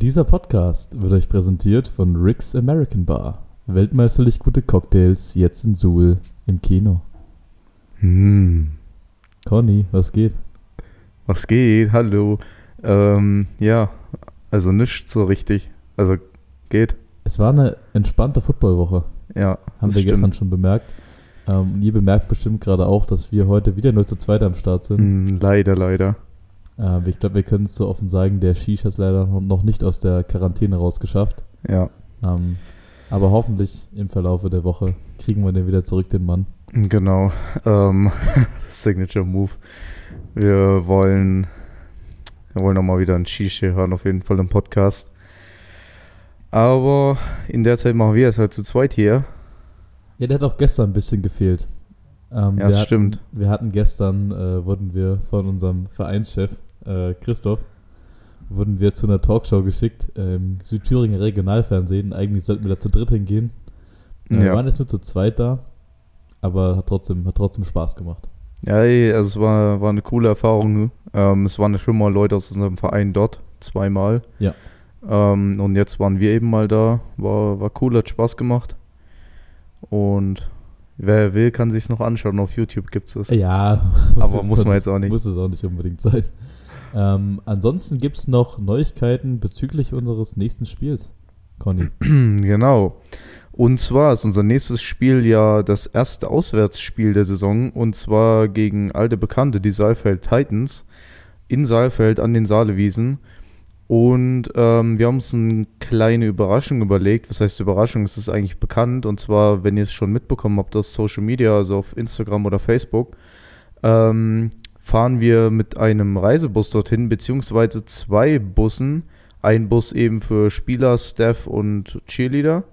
Dieser Podcast wird euch präsentiert von Rick's American Bar. Weltmeisterlich gute Cocktails jetzt in Suhl im Kino. Hm. Conny, was geht? Was geht? Hallo. Ähm, ja, also nichts so richtig. Also geht. Es war eine entspannte Footballwoche, Ja. haben wir gestern stimmt. schon bemerkt. Ähm, ihr bemerkt bestimmt gerade auch, dass wir heute wieder nur zu zweit am Start sind. Hm, leider, leider. Ähm, ich glaube, wir können es so offen sagen, der Shish hat es leider noch- nicht aus der Quarantäne rausgeschafft. Ja. Ähm, aber hoffentlich im Verlaufe der Woche kriegen wir den wieder zurück, den Mann. Genau. Ähm, Signature Move. Wir wollen, wir wollen nochmal wieder ein Shisha hören, auf jeden Fall im Podcast. Aber in der Zeit machen wir es halt zu zweit hier. Ja, der hat auch gestern ein bisschen gefehlt. Ähm, Ja, das hatten, stimmt. Wir hatten gestern, äh, wurden wir von unserem Vereinschef äh, Christoph, wurden wir zu einer Talkshow geschickt im Südthüringer Regionalfernsehen. Eigentlich sollten wir da zu dritt hingehen. Äh, Wir Ja. waren jetzt nur zu zweit da, aber hat trotzdem, hat trotzdem Spaß gemacht. Ja, also es war, war eine coole Erfahrung. Ähm, es waren schon mal Leute aus unserem Verein dort, zweimal. Ja. Ähm, und jetzt waren wir eben mal da. War, war cool, hat Spaß gemacht. Und wer will, kann sich's noch anschauen. Auf YouTube gibt's es. Ja, Aber muss man jetzt auch nicht. Muss es auch nicht unbedingt sein. Ähm, ansonsten gibt es noch Neuigkeiten bezüglich unseres nächsten Spiels, Conny. genau. Und zwar ist unser nächstes Spiel ja das erste Auswärtsspiel der Saison. Und zwar gegen alte Bekannte, die Saalfeld Titans. In Saalfeld an den Saalewiesen. Und ähm, wir haben uns eine kleine Überraschung überlegt. Was heißt Überraschung? Es ist eigentlich bekannt. Und zwar, wenn ihr es schon mitbekommen habt aus Social Media, also auf Instagram oder Facebook, ähm, fahren wir mit einem Reisebus dorthin, beziehungsweise zwei Bussen. Ein Bus eben für Spieler, Staff und Cheerleader.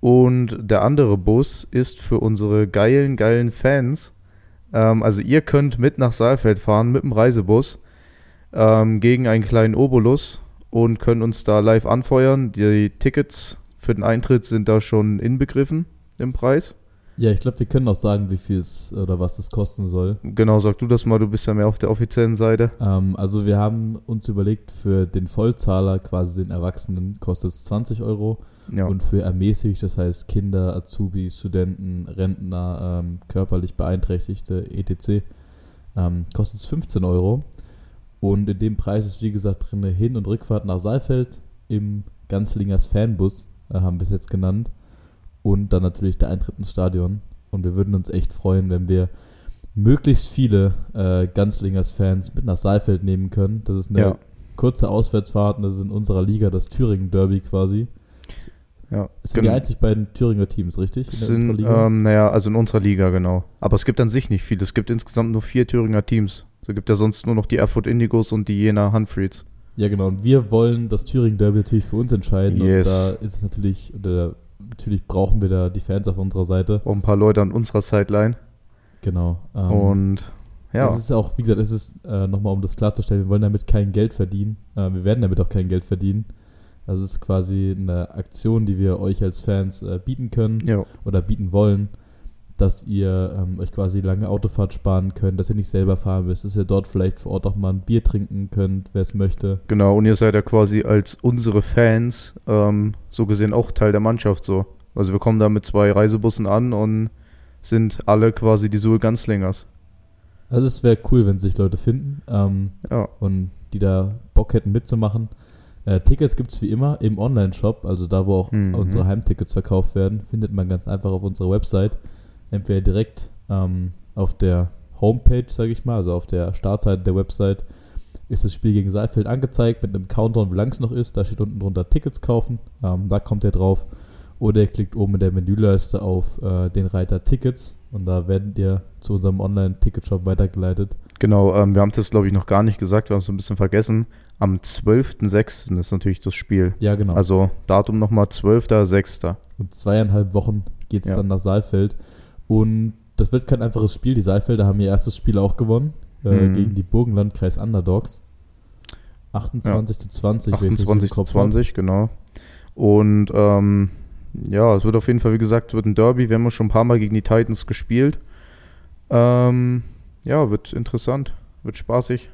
Und der andere Bus ist für unsere geilen, geilen Fans. Ähm, also ihr könnt mit nach Saalfeld fahren mit dem Reisebus ähm, gegen einen kleinen Obolus und können uns da live anfeuern. Die Tickets für den Eintritt sind da schon inbegriffen im Preis. Ja, ich glaube, wir können auch sagen, wie viel es oder was es kosten soll. Genau, sag du das mal, du bist ja mehr auf der offiziellen Seite. Ähm, also wir haben uns überlegt, für den Vollzahler, quasi den Erwachsenen, kostet es 20 Euro. Ja, Und für ermäßigt, das heißt Kinder, Azubis, Studenten, Rentner, ähm, körperlich Beeinträchtigte, etc., ähm, kostet es 15 Euro. Und in dem Preis ist, wie gesagt, drin Hin- und Rückfahrt nach Saalfeld im Ganzlingers Fanbus, äh, haben wir es jetzt genannt. Und dann natürlich der Eintritt ins Stadion. Und wir würden uns echt freuen, wenn wir möglichst viele äh, Ganzlingers Fans mit nach Saalfeld nehmen können. Das ist eine ja, kurze Auswärtsfahrt und das ist in unserer Liga das Thüringen Derby quasi. ja. Es sind die einzig beiden Thüringer Teams, richtig? Es sind, ähm, naja, also in unserer Liga, genau. Aber es gibt an sich nicht viel. Es gibt insgesamt nur vier Thüringer Teams. Es gibt ja sonst nur noch die Erfurt Indigos und die Jena Humphreys. ja, genau. Und wir wollen das Thüringen Derby natürlich für uns entscheiden. Yes. Und da ist es natürlich, oder natürlich brauchen wir da die Fans auf unserer Seite. Auch ein paar Leute an unserer Sideline. Genau. Ähm, und ja, Es ist auch, wie gesagt, es ist äh, nochmal, um das klarzustellen, wir wollen damit kein Geld verdienen. Äh, wir werden damit auch kein Geld verdienen. Das ist quasi eine Aktion, die wir euch als Fans äh, bieten können. ja, oder bieten wollen, dass ihr ähm, euch quasi lange Autofahrt sparen könnt, dass ihr nicht selber fahren müsst, dass ihr dort vielleicht vor Ort auch mal ein Bier trinken könnt, wer es möchte. genau. Und ihr seid ja quasi als unsere Fans ähm, so gesehen auch Teil der Mannschaft so. Also wir kommen da mit zwei Reisebussen an und sind alle quasi die Suhe Ganzlingers. Also es wäre cool, wenn sich Leute finden ähm, Ja, und die da Bock hätten mitzumachen. Äh, Tickets gibt es wie immer im Online-Shop, also da, wo auch Mhm. unsere Heimtickets verkauft werden, findet man ganz einfach auf unserer Website. Entweder direkt ähm, auf der Homepage, sage ich mal, also auf der Startseite der Website, ist das Spiel gegen Saalfeld angezeigt mit einem Countdown, wie lang es noch ist. Da steht unten drunter Tickets kaufen. Ähm, da kommt ihr drauf. Oder ihr klickt oben in der Menüleiste auf äh, den Reiter Tickets und da werdet ihr zu unserem Online-Ticketshop weitergeleitet. genau. Ähm, wir haben das, glaube ich, noch gar nicht gesagt. Wir haben es ein bisschen vergessen. Am 12.06. ist natürlich das Spiel. Ja, genau. Also Datum nochmal 12.06. Und zweieinhalb Wochen geht es Ja. dann nach Saalfeld. Und das wird kein einfaches Spiel. Die Saalfelder haben ihr erstes Spiel auch gewonnen äh, Mhm. gegen die Burgenlandkreis Underdogs. 28 zu 20, wenn ich's richtig im 28 zu Kopf hab. 20, genau. Und ähm, ja, es wird auf jeden Fall, wie gesagt, wird ein Derby. Wir haben ja schon ein paar Mal gegen die Titans gespielt. Ähm, ja, wird interessant, wird spaßig.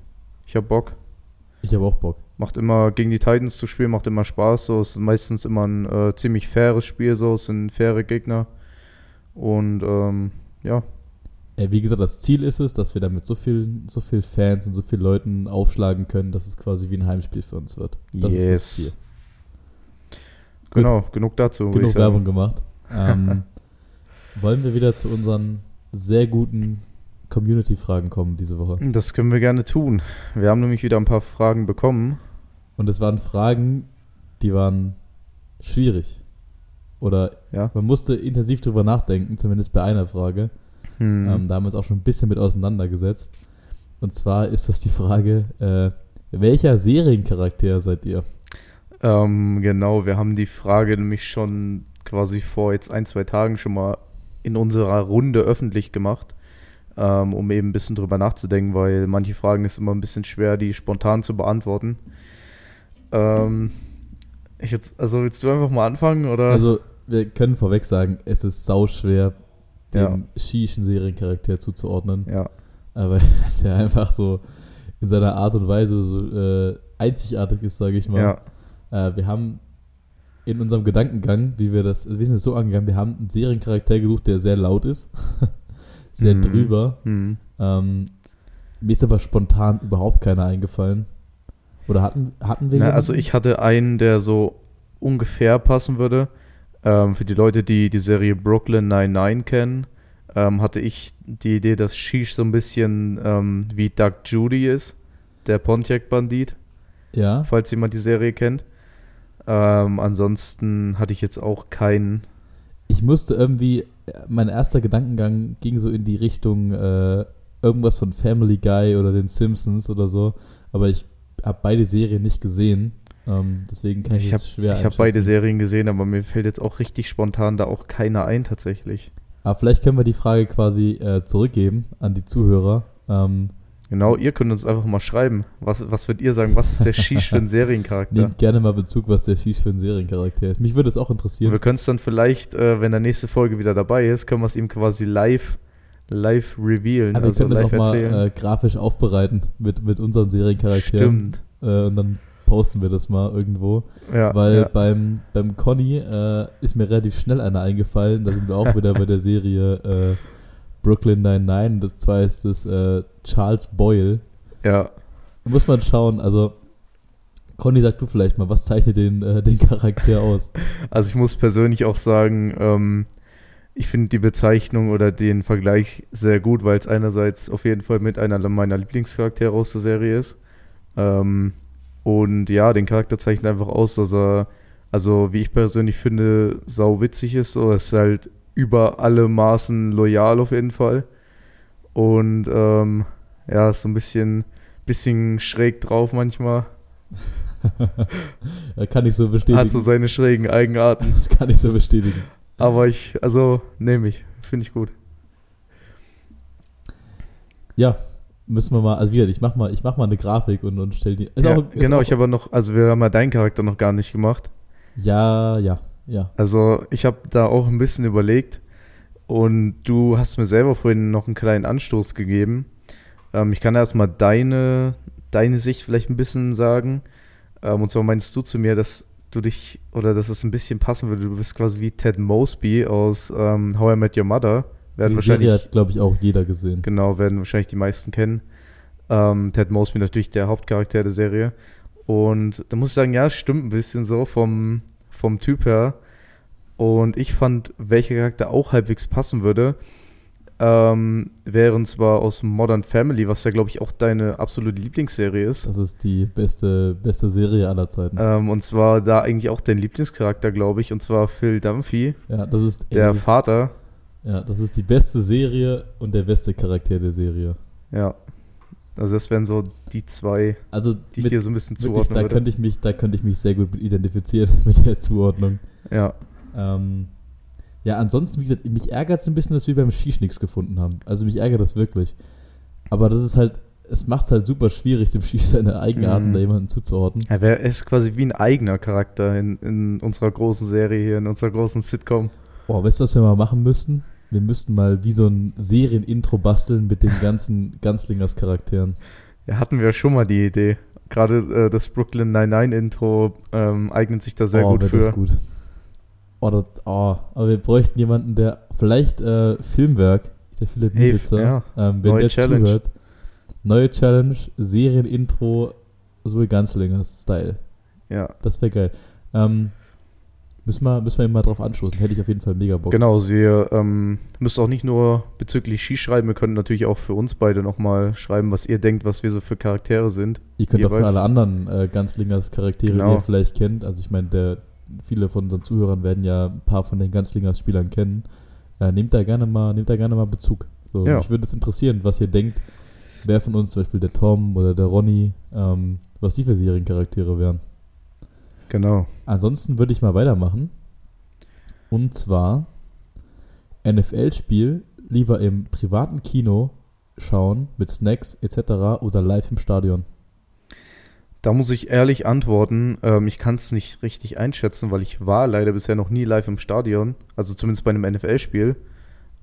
Ich hab Bock. Ich habe auch Bock. Macht immer gegen die Titans zu spielen, macht immer Spaß. So ist meistens immer ein äh, ziemlich faires Spiel, so es sind faire Gegner. Und ähm, ja, Äh, wie gesagt, das Ziel ist es, dass wir damit so viel, so viel Fans und so viele Leuten aufschlagen können, dass es quasi wie ein Heimspiel für uns wird. Das ist das Yes. Ziel. genau, genug dazu. Genug. Werbung gemacht. Ähm, wollen wir wieder zu unseren sehr guten Community-Fragen kommen diese Woche? Das können wir gerne tun. Wir haben nämlich wieder ein paar Fragen bekommen. Und es waren Fragen, die waren schwierig. Oder Ja. man musste intensiv drüber nachdenken, zumindest bei einer Frage. Hm. Ähm, da haben wir uns auch schon ein bisschen mit auseinandergesetzt. Und zwar ist das die Frage, äh, welcher Seriencharakter seid ihr? Ähm, genau, wir haben die Frage nämlich schon quasi vor jetzt ein, zwei Tagen schon mal in unserer Runde öffentlich gemacht, ähm, um eben ein bisschen drüber nachzudenken, weil manche Fragen ist immer ein bisschen schwer, die spontan zu beantworten. Ähm, ich jetzt, also willst du einfach mal anfangen oder? Also, wir können vorweg sagen, es ist sauschwer, dem Ja. Shishien Seriencharakter zuzuordnen. ja, Aber der einfach so in seiner Art und Weise so äh, einzigartig ist, sage ich mal. ja, Äh, wir haben in unserem Gedankengang, wie wir das, wir sind es so angegangen, wir haben einen Seriencharakter gesucht, der sehr laut ist, sehr Mhm. drüber. hm. Ähm, mir ist aber spontan überhaupt keiner eingefallen. Oder hatten, hatten wir Na, also ich hatte einen, der so ungefähr passen würde. Ähm, für die Leute, die die Serie Brooklyn 99 kennen, ähm, hatte ich die Idee, dass Sheesh so ein bisschen ähm, wie Doug Judy ist, der Pontiac-Bandit, Ja, falls jemand die Serie kennt. Ähm, ansonsten hatte ich jetzt auch keinen. ich musste irgendwie, mein erster Gedankengang ging so in die Richtung äh, irgendwas von Family Guy oder den Simpsons oder so. Aber ich habe beide Serien nicht gesehen. Ähm, deswegen kann ich, Ich es habe schwer ich hab beide. Serien gesehen, aber mir fällt jetzt auch richtig spontan da auch keiner ein tatsächlich. Aber vielleicht können wir die Frage quasi äh, zurückgeben an die Zuhörer. Ähm, Genau, ihr könnt uns einfach mal schreiben. Was, was würdet ihr sagen? Was ist der Sheesh für ein Seriencharakter? nehmt gerne mal Bezug, was der Shish für ein Seriencharakter ist. Mich würde es auch interessieren. Wir können es dann vielleicht, äh, wenn der nächste Folge wieder dabei ist, können wir es ihm quasi live, live revealen. Aber wir können das auch mal erzählen. äh, grafisch aufbereiten mit, mit unseren Seriencharakteren. Stimmt. Äh, und dann posten wir das mal irgendwo. Ja, Weil ja. beim, beim Conny äh, ist mir relativ schnell einer eingefallen. Da sind wir auch wieder bei der Serie äh, Brooklyn 99. Das zwar ist das äh, Charles Boyle. ja. Muss man schauen, also Conny, sag du vielleicht mal, was zeichnet den, äh, den Charakter aus? Also ich muss persönlich auch sagen, ähm, ich finde die Bezeichnung oder den Vergleich sehr gut, weil es einerseits auf jeden Fall mit einer meiner Lieblingscharaktere aus der Serie ist. Ähm, und ja, den Charakter zeichnet einfach aus, dass er, also wie ich persönlich finde, sau witzig ist. So, er ist halt über alle Maßen loyal auf jeden Fall. Und ähm, ja, ist so ein bisschen, bisschen schräg drauf manchmal. Äh, kann ich so bestätigen. Hat so seine schrägen Eigenarten. das kann ich so bestätigen. Aber ich, also, nehme ich. Finde ich gut. Ja, müssen wir mal, also wieder, ich mach mal, ich mach mal eine Grafik und, und stell die. Ja, auch, genau, auch, ich habe noch, also wir haben ja deinen Charakter noch gar nicht gemacht. Ja, ja, ja. Also ich habe da auch ein bisschen überlegt und du hast mir selber vorhin noch einen kleinen Anstoß gegeben. Ähm, ich kann erstmal deine, deine Sicht vielleicht ein bisschen sagen. Ähm, und zwar meinst du zu mir, dass du dich, oder dass es ein bisschen passen würde, du bist quasi wie Ted Mosby aus ähm, How I Met Your Mother. Werden Die wahrscheinlich, Serie hat, glaube ich, auch jeder gesehen. Genau, werden wahrscheinlich die meisten kennen. Ähm, Ted Mosby natürlich der Hauptcharakter der Serie. Und da muss ich sagen, ja, stimmt ein bisschen so vom, vom Typ her. Und ich fand, welcher Charakter auch halbwegs passen würde, ähm, wären zwar aus Modern Family, was ja, glaube ich, auch deine absolute Lieblingsserie ist. Das ist die beste, beste Serie aller Zeiten. Ähm, und zwar da eigentlich auch dein Lieblingscharakter, glaube ich, und zwar Phil Dunphy, ja, das ist, der das Vater. Ja, das ist die beste Serie und der beste Charakter der Serie. Ja. Also das wären so die zwei, Also die ich mit, dir so ein bisschen wirklich, zuordnen da würde. könnte ich mich, da könnte ich mich sehr gut identifizieren mit der Zuordnung. Ja. Ähm, ja, ansonsten, wie gesagt, mich ärgert es ein bisschen, dass wir beim Shish nichts gefunden haben. Also mich ärgert das wirklich. Aber das ist halt, es macht es halt super schwierig, dem Shish seine Eigenarten Mhm. da jemanden zuzuordnen. Er wär, er ist quasi wie ein eigener Charakter in, in unserer großen Serie hier, in unserer großen Sitcom. Boah, weißt du, was wir mal machen müssten? Wir müssten mal wie so ein Serienintro basteln mit den ganzen Ganzlingers Charakteren. Ja, hatten wir schon mal die Idee. Gerade äh, das Brooklyn 99-Intro ähm, eignet sich da sehr oh, gut für. das gut. Oh, das, oh, aber wir bräuchten jemanden, der vielleicht äh, Filmwerk, der Philipp Hey, Mielitzer, ja. ähm, wenn Neue der Challenge. zuhört. Neue Challenge, Serienintro, so wie Ganzlingers Style. Ja. Das wäre geil. Ähm, müssen, wir, müssen wir mal drauf anstoßen. Hätte ich auf jeden Fall mega Bock. Genau, Sie ähm, müsst auch nicht nur bezüglich Ski schreiben, ihr könnt natürlich auch für uns beide nochmal schreiben, was ihr denkt, was wir so für Charaktere sind. Ihr könnt auch für jeweils. alle anderen äh, Ganzlingers Charaktere, Genau. die ihr vielleicht kennt. Also ich meine, viele von unseren Zuhörern werden ja ein paar von den Ganzlingers Spielern kennen. Äh, nehmt da gerne mal, nehmt da gerne mal Bezug. So, Ja. Mich würde es interessieren, was ihr denkt, wer von uns, zum Beispiel der Tom oder der Ronny, ähm, was die für Seriencharaktere wären. Genau. Ansonsten würde ich mal weitermachen. Und zwar NFL-Spiel lieber im privaten Kino schauen mit Snacks etc. oder live im Stadion. Da muss ich ehrlich antworten, ähm, ich kann es nicht richtig einschätzen, weil ich war leider bisher noch nie live im Stadion, also zumindest bei einem NFL-Spiel.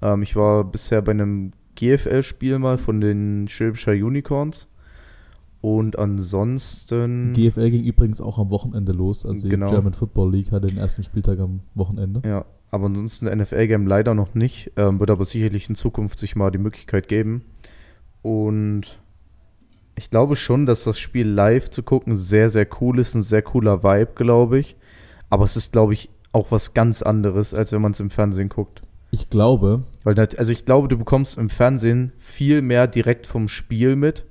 Ähm, ich war bisher bei einem GFL-Spiel mal von den Schwäbischer Unicorns. Und ansonsten. GFL ging übrigens auch am Wochenende los. Also Genau. die German Football League hatte den ersten Spieltag am Wochenende. Ja, aber ansonsten NFL-Game leider noch nicht. Ähm, wird aber sicherlich in Zukunft sich mal die Möglichkeit geben. Und ich glaube schon, dass das Spiel live zu gucken sehr, sehr cool ist. Ein sehr cooler Vibe, glaube ich. Aber es ist, glaube ich, auch was ganz anderes, als wenn man es im Fernsehen guckt. Ich glaube, Weil, also ich glaube, du bekommst im Fernsehen viel mehr direkt vom Spiel mit.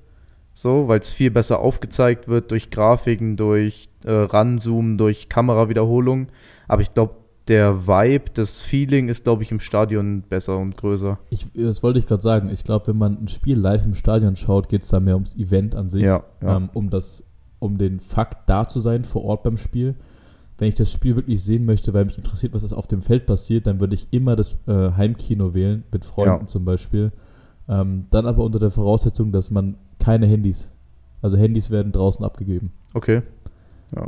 So, weil es viel besser aufgezeigt wird durch Grafiken, durch äh, Ranzoomen, durch Kamerawiederholung. Aber ich glaube, der Vibe, das Feeling ist, glaube ich, im Stadion besser und größer. ich, das wollte ich gerade sagen, ich glaube, wenn man ein Spiel live im Stadion schaut, geht es da mehr ums Event an sich. Ja, ja. Ähm, um, das, um den Fakt da zu sein vor Ort beim Spiel. Wenn ich das Spiel wirklich sehen möchte, weil mich interessiert, was das auf dem Feld passiert, dann würde ich immer das äh, Heimkino wählen, mit Freunden Ja. zum Beispiel. Ähm, dann aber unter der Voraussetzung, dass man keine Handys, also Handys werden draußen abgegeben. Okay.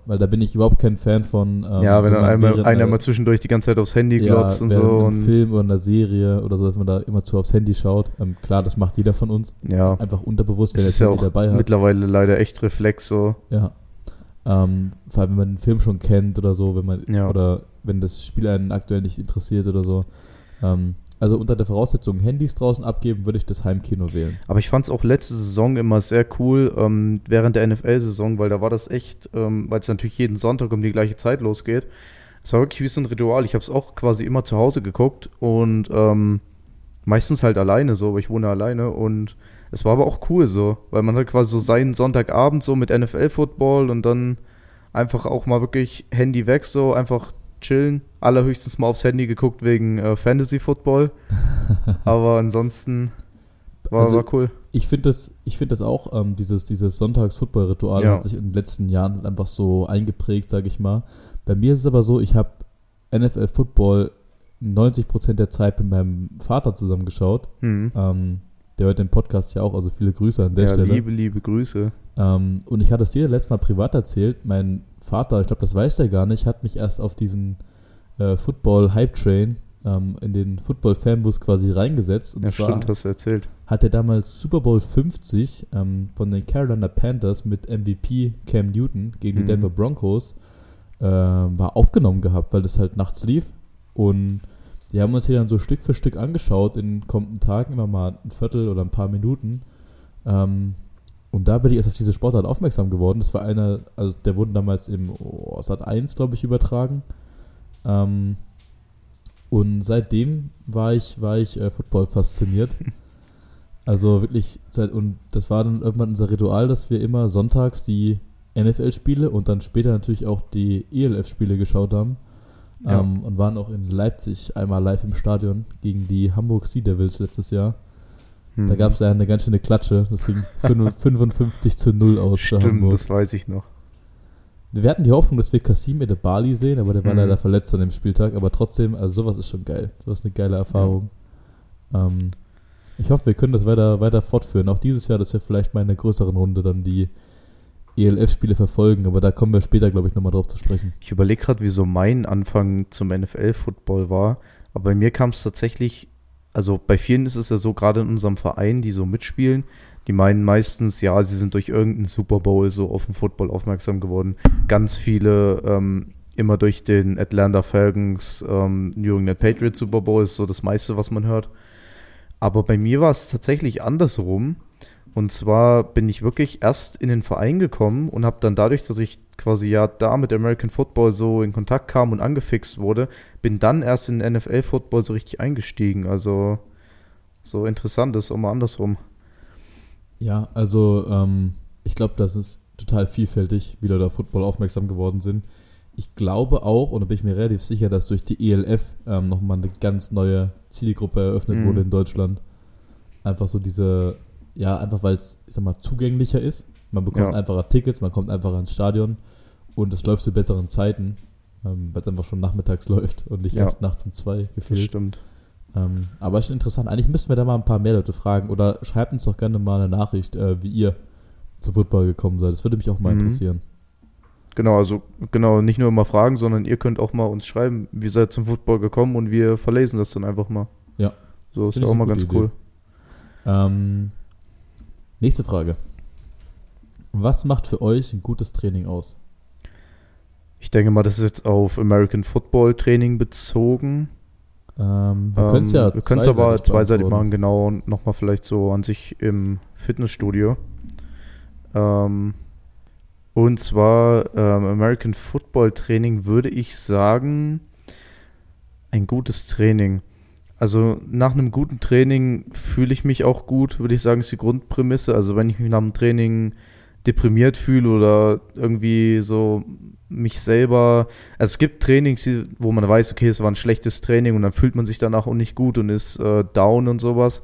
Weil da bin ich überhaupt kein Fan von. ähm, ja, wenn dann man einmal, während einer mal zwischendurch die ganze Zeit aufs Handy ja, glotzt und so. einem Und, Film oder einer Serie oder so, dass man da immer zu aufs Handy schaut. Ähm, klar, das macht jeder von uns. ja, Einfach unterbewusst, wenn das er ist das ja Handy auch dabei hat. mittlerweile leider echt Reflex so. Ja. Ähm, vor allem, wenn man den Film schon kennt oder so, wenn man Ja. oder wenn das Spiel einen aktuell nicht interessiert oder so. Ähm, also unter der Voraussetzung, Handys draußen abgeben, würde ich das Heimkino wählen. Aber ich fand es auch letzte Saison immer sehr cool, ähm, während der NFL-Saison, weil da war das echt, ähm, weil es natürlich jeden Sonntag um die gleiche Zeit losgeht. Es war wirklich wie so ein Ritual. Ich habe es auch quasi immer zu Hause geguckt und ähm, meistens halt alleine so, aber ich wohne alleine und es war aber auch cool so, weil man hat quasi so seinen Sonntagabend so mit NFL-Football und dann einfach auch mal wirklich Handy weg, so einfach chillen. Allerhöchstens mal aufs Handy geguckt wegen äh, Fantasy-Football. aber ansonsten war, Also, war cool. Ich finde das, ich finde das auch, ähm, dieses, dieses Sonntags-Football-Ritual Ja. hat sich in den letzten Jahren halt einfach so eingeprägt, sage ich mal. Bei mir ist es aber so, ich habe NFL-Football 90% der Zeit mit meinem Vater zusammengeschaut. Mhm. Ähm, der hört den Podcast ja auch, also viele Grüße an der ja, Stelle. liebe, liebe Grüße. Ähm, und ich hatte es dir letztes Mal privat erzählt. Mein Vater, ich glaube, das weiß er gar nicht, hat mich erst auf diesen äh, Football-Hype-Train ähm, in den Football-Fanbus quasi reingesetzt. Und Ja, zwar stimmt, hast du erzählt. hat er damals Super Bowl 50 ähm, von den Carolina Panthers mit MVP Cam Newton gegen die Mhm. Denver Broncos ähm, war aufgenommen gehabt, weil das halt nachts lief. Und die haben uns hier dann so Stück für Stück angeschaut in den kommenden Tagen, immer mal ein Viertel oder ein paar Minuten. Ähm, und da bin ich erst auf diese Sportart aufmerksam geworden. Das war einer, also der wurde damals im oh, Sat 1, glaube ich, übertragen. Ähm, und seitdem war ich, war ich äh, Football fasziniert. Also wirklich, seit, und das war dann irgendwann unser Ritual, dass wir immer sonntags die NFL-Spiele und dann später natürlich auch die ELF-Spiele geschaut haben. Ja. Ähm, und waren auch in Leipzig einmal live im Stadion gegen die Hamburg Sea Devils letztes Jahr. Da Mhm. gab es ja eine ganz schöne Klatsche. Das ging 55 zu 0 aus Stimmt, Hamburg. das weiß ich noch. Wir hatten die Hoffnung, dass wir Kasim Edebali sehen, aber der war Mhm. leider verletzt an dem Spieltag. Aber trotzdem, also sowas ist schon geil. Sowas ist eine geile Erfahrung. Ähm, ich hoffe, wir können das weiter, weiter fortführen. Auch dieses Jahr, dass wir vielleicht mal in einer größeren Runde dann die ELF-Spiele verfolgen. Aber da kommen wir später, glaube ich, nochmal drauf zu sprechen. Ich überlege gerade, wie so mein Anfang zum NFL-Football war. Aber bei mir kam es tatsächlich, also bei vielen ist es ja so, gerade in unserem Verein, die so mitspielen, die meinen meistens, ja, sie sind durch irgendeinen Super Bowl so auf den Football aufmerksam geworden. Ganz viele ähm, immer durch den Atlanta Falcons, ähm, New England Patriots Super Bowl ist so das meiste, was man hört. Aber bei mir war es tatsächlich andersrum. Und zwar bin ich wirklich erst in den Verein gekommen und habe dann dadurch, dass ich quasi ja da mit American Football so in Kontakt kam und angefixt wurde, bin dann erst in NFL Football so richtig eingestiegen. Also so interessant ist auch mal andersrum. Ja, also ähm, ich glaube, das ist total vielfältig, wie Leute auf Football aufmerksam geworden sind. Ich glaube auch, und da bin ich mir relativ sicher, dass durch die ELF ähm, nochmal eine ganz neue Zielgruppe eröffnet mhm. wurde in Deutschland. Einfach so diese, ja, einfach weil es, ich sag mal, zugänglicher ist. Man bekommt ja. einfacher Tickets, man kommt einfach ins Stadion und es läuft zu besseren Zeiten, ähm, weil es einfach schon nachmittags läuft und nicht ja. erst nachts um zwei gefühlt. Das stimmt. Ähm, aber ist schon interessant. Eigentlich müssten wir da mal ein paar mehr Leute fragen oder schreibt uns doch gerne mal eine Nachricht, äh, wie ihr zum Football gekommen seid. Das würde mich auch mal mhm. interessieren. Genau, also genau, nicht nur immer fragen, sondern ihr könnt auch mal uns schreiben, wie seid zum Football gekommen und wir verlesen das dann einfach mal. Ja. So ist ja auch mal ganz Idee. cool. Ähm, nächste Frage. Was macht für euch ein gutes Training aus? Ich denke mal, das ist jetzt auf American Football Training bezogen. Ähm, wir können es ja wir zweiseitig aber zweiseitig machen, genau, und nochmal vielleicht so an sich im Fitnessstudio. Ähm, und zwar ähm, American Football Training würde ich sagen, ein gutes Training. Also nach einem guten Training fühle ich mich auch gut, würde ich sagen, ist die Grundprämisse. Also wenn ich mich nach dem Training deprimiert fühle oder irgendwie so mich selber. Also es gibt Trainings, wo man weiß, okay, es war ein schlechtes Training und dann fühlt man sich danach auch nicht gut und ist äh, down und sowas.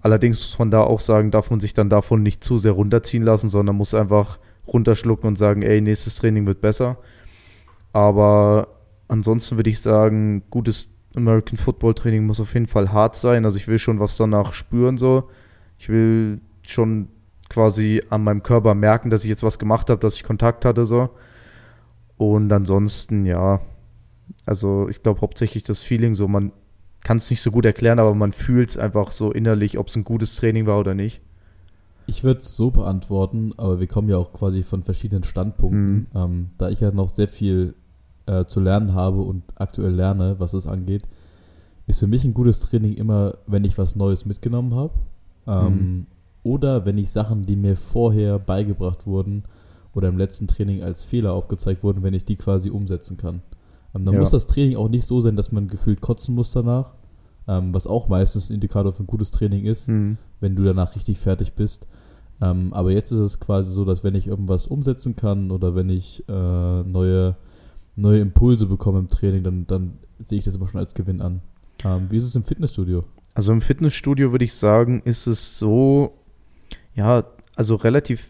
Allerdings muss man da auch sagen, darf man sich dann davon nicht zu sehr runterziehen lassen, sondern muss einfach runterschlucken und sagen, ey, nächstes Training wird besser. Aber ansonsten würde ich sagen, gutes American Football Training muss auf jeden Fall hart sein. Also ich will schon was danach spüren so. Ich will schon quasi an meinem Körper merken, dass ich jetzt was gemacht habe, dass ich Kontakt hatte so. Und ansonsten ja, also ich glaube hauptsächlich das Feeling so, man kann es nicht so gut erklären, aber man fühlt es einfach so innerlich, ob es ein gutes Training war oder nicht. Ich würde es so beantworten, aber wir kommen ja auch quasi von verschiedenen Standpunkten. Mhm. Ähm, da ich ja noch sehr viel äh, zu lernen habe und aktuell lerne, was das angeht, ist für mich ein gutes Training immer, wenn ich was Neues mitgenommen habe. Ähm, mhm. Oder wenn ich Sachen, die mir vorher beigebracht wurden oder im letzten Training als Fehler aufgezeigt wurden, wenn ich die quasi umsetzen kann. Ähm, dann ja. muss das Training auch nicht so sein, dass man gefühlt kotzen muss danach, ähm, was auch meistens ein Indikator für ein gutes Training ist, mhm. wenn du danach richtig fertig bist. Ähm, aber jetzt ist es quasi so, dass wenn ich irgendwas umsetzen kann oder wenn ich äh, neue, neue Impulse bekomme im Training, dann, dann sehe ich das immer schon als Gewinn an. Ähm, wie ist es im Fitnessstudio? Also im Fitnessstudio würde ich sagen, ist es so, ja, also relativ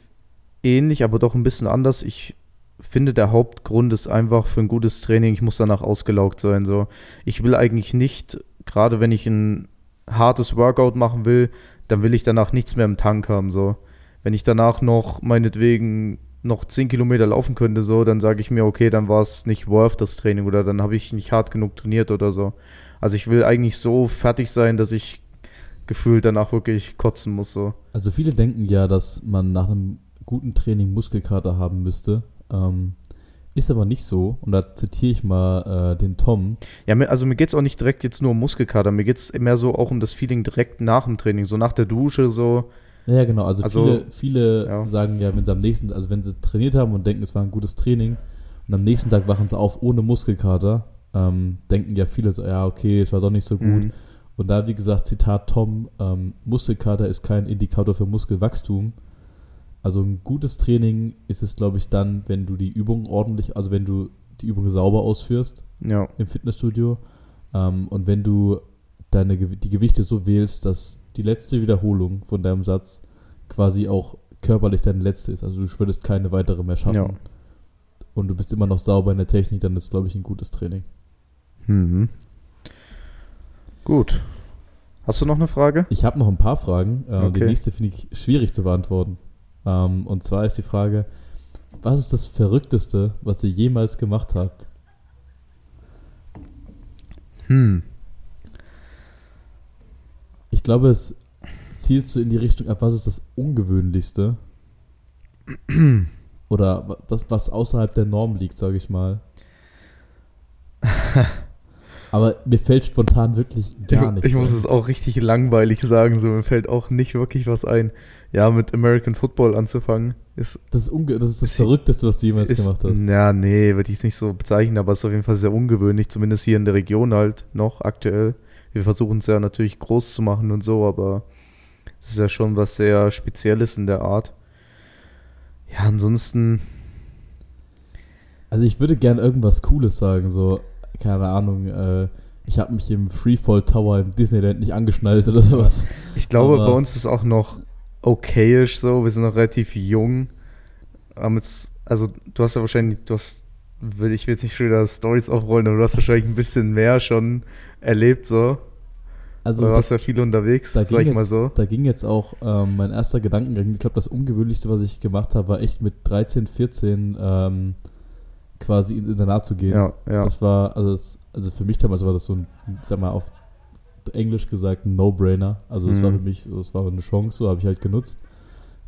ähnlich, aber doch ein bisschen anders. Ich finde, der Hauptgrund ist einfach für ein gutes Training, ich muss danach ausgelaugt sein. So. Ich will eigentlich nicht, gerade wenn ich ein hartes Workout machen will, dann will ich danach nichts mehr im Tank haben. So. Wenn ich danach noch meinetwegen noch 10 Kilometer laufen könnte, so, dann sage ich mir, okay, dann war es nicht worth das Training oder dann habe ich nicht hart genug trainiert oder so. Also ich will eigentlich so fertig sein, dass ich gefühlt danach wirklich kotzen muss. So. Also viele denken ja, dass man nach einem guten Training Muskelkater haben müsste. Ähm, ist aber nicht so. Und da zitiere ich mal äh, den Tom. Ja, also mir geht es auch nicht direkt jetzt nur um Muskelkater. Mir geht es mehr so auch um das Feeling direkt nach dem Training. So nach der Dusche, so. Ja, genau. Also, also viele, viele ja. sagen ja, wenn sie am nächsten, also wenn sie trainiert haben und denken, es war ein gutes Training und am nächsten Tag wachen sie auf ohne Muskelkater, ähm, denken ja viele so, ja, okay, es war doch nicht so gut. Mhm. Und da, wie gesagt, Zitat Tom, ähm, Muskelkater ist kein Indikator für Muskelwachstum. Also ein gutes Training ist es, glaube ich, dann, wenn du die Übung ordentlich, also wenn du die Übung sauber ausführst ja. im Fitnessstudio ähm, und wenn du deine, die Gewichte so wählst, dass die letzte Wiederholung von deinem Satz quasi auch körperlich deine letzte ist. Also du würdest keine weitere mehr schaffen. Ja. Und du bist immer noch sauber in der Technik, dann ist, glaube ich, ein gutes Training. Mhm. Gut. Hast du noch eine Frage? Ich habe noch ein paar Fragen. Äh, okay. Die nächste finde ich schwierig zu beantworten. Ähm, und zwar ist die Frage, was ist das Verrückteste, was ihr jemals gemacht habt? Hm. Glaube, es zielt so in die Richtung ab, was ist das Ungewöhnlichste? Oder das, was außerhalb der Norm liegt, sage ich mal. Aber mir fällt spontan wirklich gar nichts Ich, ich muss es auch richtig langweilig sagen, so mir fällt auch nicht wirklich was ein. Ja, mit American Football anzufangen ist. Das ist, unge das, ist das Verrückteste, was du jemals ist, gemacht hast. Ja, nee, würde ich es nicht so bezeichnen, aber es ist auf jeden Fall sehr ungewöhnlich, zumindest hier in der Region halt noch aktuell. Wir versuchen es ja natürlich groß zu machen und so, aber es ist ja schon was sehr Spezielles in der Art. Ja, ansonsten. Also ich würde gern irgendwas Cooles sagen, so, keine Ahnung, äh, ich habe mich im Freefall Tower im Disneyland nicht angeschnallt oder sowas. Ich glaube, Aber bei uns ist auch noch okayisch so, wir sind noch relativ jung. Jetzt, also du hast ja wahrscheinlich, du hast, ich will jetzt nicht schon wieder Stories aufrollen, aber du hast wahrscheinlich ein bisschen mehr schon erlebt so. Also du warst ja viel unterwegs, da sag ich jetzt, mal so. Da ging jetzt auch ähm, mein erster Gedankengang. Ich glaube, das Ungewöhnlichste, was ich gemacht habe, war echt mit 13, 14 ähm, quasi ins Internat zu gehen. Ja, ja. Das war, also, das, also für mich damals war das so ein, sag mal, auf Englisch gesagt, ein No-Brainer. Also es mhm. war für mich, es war eine Chance, so habe ich halt genutzt.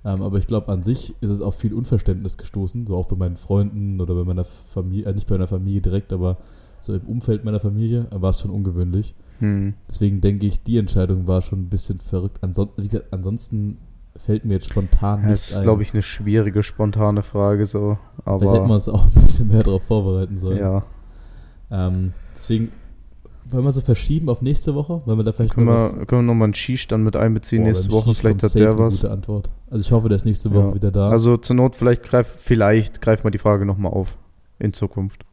Ähm, aber ich glaube, an sich ist es auf viel Unverständnis gestoßen, so auch bei meinen Freunden oder bei meiner Familie, äh, nicht bei meiner Familie direkt, aber so im Umfeld meiner Familie äh, war es schon ungewöhnlich. Hm. Deswegen denke ich, die Entscheidung war schon ein bisschen verrückt. Anson gesagt, ansonsten fällt mir jetzt spontan ja, nichts ein. Das ist, glaube ich, eine schwierige, spontane Frage so. Aber Vielleicht hätten wir uns auch ein bisschen mehr darauf vorbereiten sollen. Ja. Ähm, deswegen wollen wir so verschieben auf nächste Woche? Wollen wir da vielleicht können wir, können wir nochmal einen Skistand mit einbeziehen Boah, nächste Woche? Vielleicht hat der was. Gute Antwort. Also ich hoffe, der ist nächste Woche ja. wieder da. Also zur Not vielleicht greift vielleicht greift mal die Frage nochmal auf in Zukunft.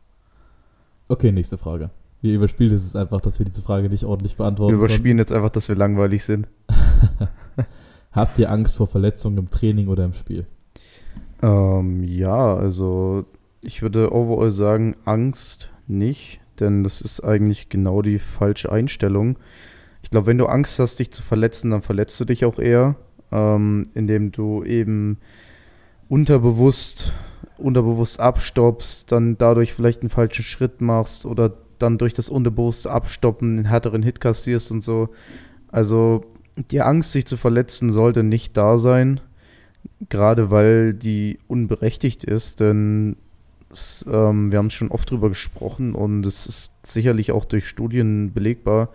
Okay, nächste Frage. Wir überspielen es einfach, dass wir diese Frage nicht ordentlich beantworten. Wir überspielen konnten. jetzt einfach, dass wir langweilig sind. Habt ihr Angst vor Verletzungen im Training oder im Spiel? Ähm, ja, also ich würde overall sagen, Angst nicht, denn das ist eigentlich genau die falsche Einstellung. Ich glaube, wenn du Angst hast, dich zu verletzen, dann verletzt du dich auch eher, ähm, indem du eben unterbewusst, unterbewusst abstoppst, dann dadurch vielleicht einen falschen Schritt machst oder dann durch das unbewusste Abstoppen einen härteren Hit kassierst und so. Also die Angst, sich zu verletzen, sollte nicht da sein, gerade weil die unberechtigt ist, denn es, ähm, wir haben es schon oft drüber gesprochen und es ist sicherlich auch durch Studien belegbar,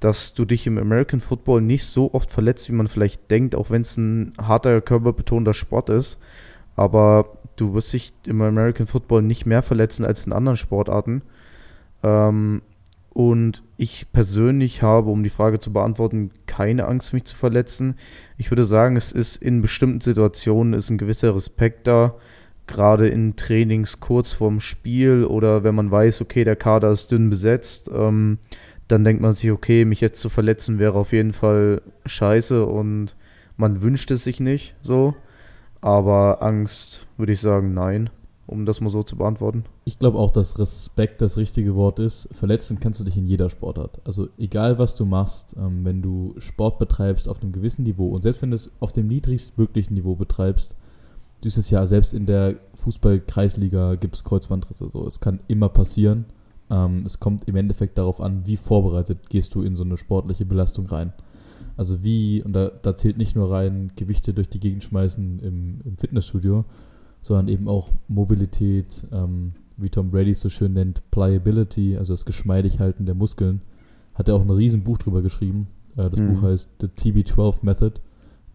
dass du dich im American Football nicht so oft verletzt, wie man vielleicht denkt, auch wenn es ein harter, körperbetonter Sport ist. Aber du wirst dich im American Football nicht mehr verletzen als in anderen Sportarten. Ähm, und ich persönlich habe, um die Frage zu beantworten, keine Angst, mich zu verletzen. Ich würde sagen, es ist in bestimmten Situationen ist ein gewisser Respekt da, gerade in Trainings kurz vorm Spiel oder wenn man weiß, okay, der Kader ist dünn besetzt, ähm, dann denkt man sich, okay, mich jetzt zu verletzen wäre auf jeden Fall scheiße und man wünscht es sich nicht so. Aber Angst würde ich sagen, nein um das mal so zu beantworten. Ich glaube auch, dass Respekt das richtige Wort ist. Verletzen kannst du dich in jeder Sportart. Also egal, was du machst, ähm, wenn du Sport betreibst auf einem gewissen Niveau und selbst wenn du es auf dem niedrigstmöglichen Niveau betreibst, du siehst es ja, selbst in der Fußball-Kreisliga gibt es Kreuzbandrisse. So. Es kann immer passieren. Ähm, es kommt im Endeffekt darauf an, wie vorbereitet gehst du in so eine sportliche Belastung rein. Also wie, und da, da zählt nicht nur rein Gewichte durch die Gegend schmeißen im, im Fitnessstudio, sondern eben auch Mobilität, ähm, wie Tom Brady es so schön nennt, Pliability, also das Geschmeidighalten der Muskeln. Hat er auch ein riesen Buch drüber geschrieben. Äh, das mhm. Buch heißt The TB12 Method.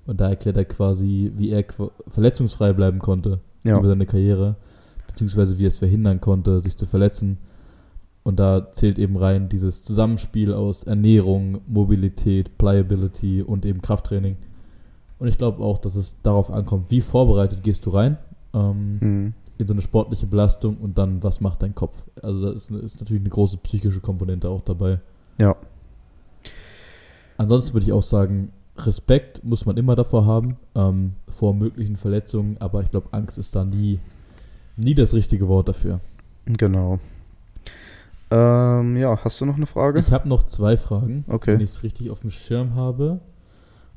Und da erklärt er quasi, wie er verletzungsfrei bleiben konnte ja. über seine Karriere, beziehungsweise wie er es verhindern konnte, sich zu verletzen. Und da zählt eben rein dieses Zusammenspiel aus Ernährung, Mobilität, Pliability und eben Krafttraining. Und ich glaube auch, dass es darauf ankommt, wie vorbereitet gehst du rein ähm, mhm. in so eine sportliche Belastung und dann, was macht dein Kopf? Also da ist, ist natürlich eine große psychische Komponente auch dabei. Ja. Ansonsten würde ich auch sagen, Respekt muss man immer davor haben, ähm, vor möglichen Verletzungen, aber ich glaube, Angst ist da nie, nie das richtige Wort dafür. Genau. Ähm, ja, hast du noch eine Frage? Ich habe noch zwei Fragen, okay. wenn ich es richtig auf dem Schirm habe.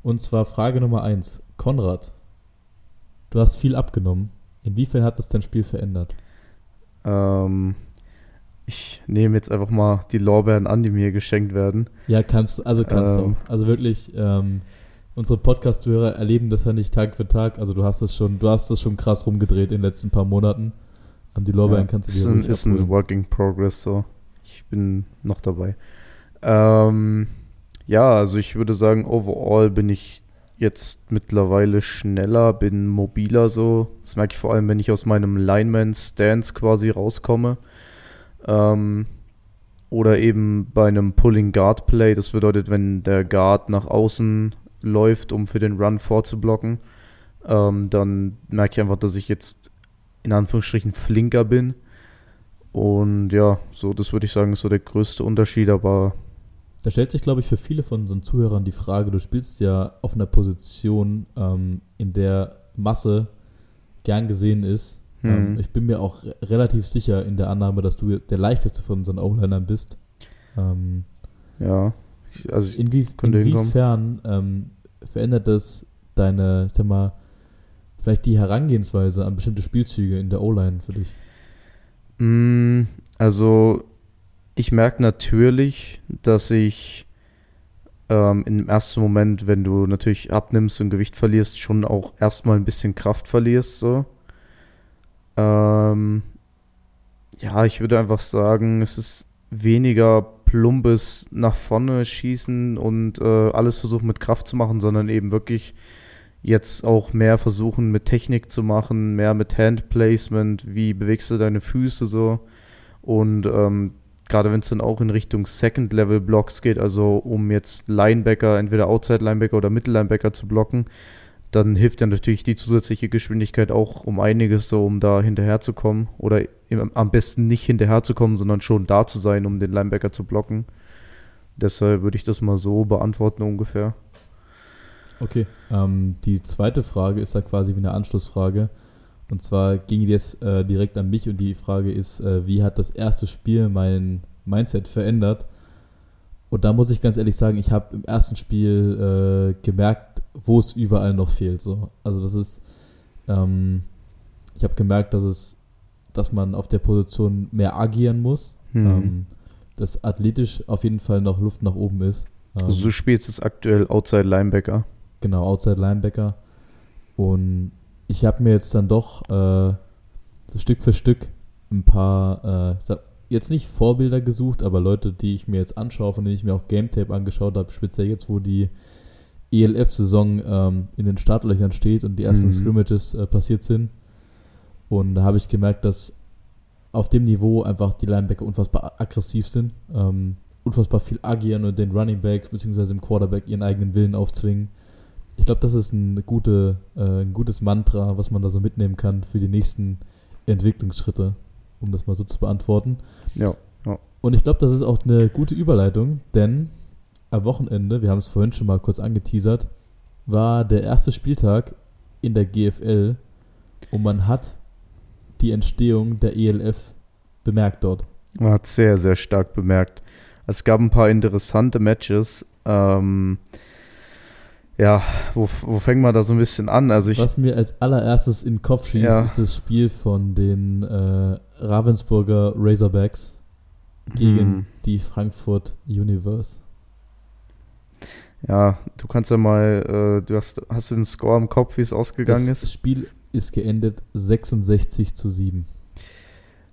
Und zwar Frage Nummer eins. Konrad, du hast viel abgenommen. Inwiefern hat das dein Spiel verändert? Ähm, ich nehme jetzt einfach mal die Lorbeeren an, die mir geschenkt werden. Ja, kannst also kannst Ähm. du. Also wirklich, ähm, unsere Podcast-Hörer erleben das ja nicht Tag für Tag. Also du hast das schon, du hast das schon krass rumgedreht in den letzten paar Monaten. Ähm, die Lorbeeren Ja, kannst du ist dir ein, wirklich ist ein. Work in Progress so. Ich bin noch dabei. Ähm, ja, also ich würde sagen, overall bin ich jetzt mittlerweile schneller, bin mobiler so. Das merke ich vor allem, wenn ich aus meinem Lineman-Stance quasi rauskomme. Ähm, oder eben bei einem Pulling Guard Play. Das bedeutet, wenn der Guard nach außen läuft, um für den Run vorzublocken, ähm, dann merke ich einfach, dass ich jetzt in Anführungsstrichen flinker bin. Und ja, so, das würde ich sagen, ist so der größte Unterschied, aber Da stellt sich, glaube ich, für viele von unseren Zuhörern die Frage, du spielst ja auf einer Position, ähm, in der Masse gern gesehen ist. Ähm, Hm. ich bin mir auch re- relativ sicher in der Annahme, dass du der leichteste von unseren O-Linern bist. Ähm, ja. Ich, also ich, inwie inwiefern ähm, verändert das deine, ich sag mal, vielleicht die Herangehensweise an bestimmte Spielzüge in der O-Line für dich? Mm, also ich merke natürlich, dass ich ähm, im ersten Moment, wenn du natürlich abnimmst und Gewicht verlierst, schon auch erstmal ein bisschen Kraft verlierst. So. Ähm, ja, ich würde einfach sagen, es ist weniger plumpes nach vorne schießen und äh, alles versuchen mit Kraft zu machen, sondern eben wirklich jetzt auch mehr versuchen mit Technik zu machen, mehr mit Handplacement, wie bewegst du deine Füße so und ähm, gerade wenn es dann auch in Richtung Second-Level-Blocks geht, also um jetzt Linebacker, entweder Outside-Linebacker oder Mittellinebacker zu blocken, dann hilft ja natürlich die zusätzliche Geschwindigkeit auch um einiges so, um da hinterherzukommen oder im, am besten nicht hinterherzukommen, sondern schon da zu sein, um den Linebacker zu blocken. Deshalb würde ich das mal so beantworten ungefähr. Okay, ähm, die zweite Frage ist da quasi wie eine Anschlussfrage. Und zwar ging die jetzt äh, direkt an mich und die Frage ist, äh, wie hat das erste Spiel mein Mindset verändert? Und da muss ich ganz ehrlich sagen, ich habe im ersten Spiel äh, gemerkt, wo es überall noch fehlt. So. Also das ist, ähm, ich habe gemerkt, dass es, dass man auf der Position mehr agieren muss, Hm. ähm, dass athletisch auf jeden Fall noch Luft nach oben ist. Ähm, Also du spielst jetzt aktuell Outside Linebacker. Genau, Outside Linebacker. Und ich habe mir jetzt dann doch äh, so Stück für Stück ein paar, äh, jetzt nicht Vorbilder gesucht, aber Leute, die ich mir jetzt anschaue, von denen ich mir auch Game Tape angeschaut habe, speziell jetzt, wo die ELF-Saison ähm, in den Startlöchern steht und die ersten Mhm. Scrimmages äh, passiert sind. Und da habe ich gemerkt, dass auf dem Niveau einfach die Linebacker unfassbar aggressiv sind, ähm, unfassbar viel agieren und den Running Backs bzw. dem Quarterback ihren eigenen Willen aufzwingen. Ich glaube, das ist ein, gute, äh, ein gutes Mantra, was man da so mitnehmen kann für die nächsten Entwicklungsschritte, um das mal so zu beantworten. Ja. Und ich glaube, das ist auch eine gute Überleitung, denn am Wochenende, wir haben es vorhin schon mal kurz angeteasert, war der erste Spieltag in der GFL und man hat die Entstehung der ELF bemerkt dort. Man hat sehr, sehr stark bemerkt. Es gab ein paar interessante Matches. Ähm, ja, wo, wo fängt man da so ein bisschen an? Also ich, Was mir als allererstes in den Kopf schießt, Ja. ist das Spiel von den äh, Ravensburger Razorbacks gegen Hm. die Frankfurt Universe. ja, du kannst ja mal, äh, du hast, hast du den Score im Kopf, wie es ausgegangen Das ist? Spiel ist geendet 66 zu 7.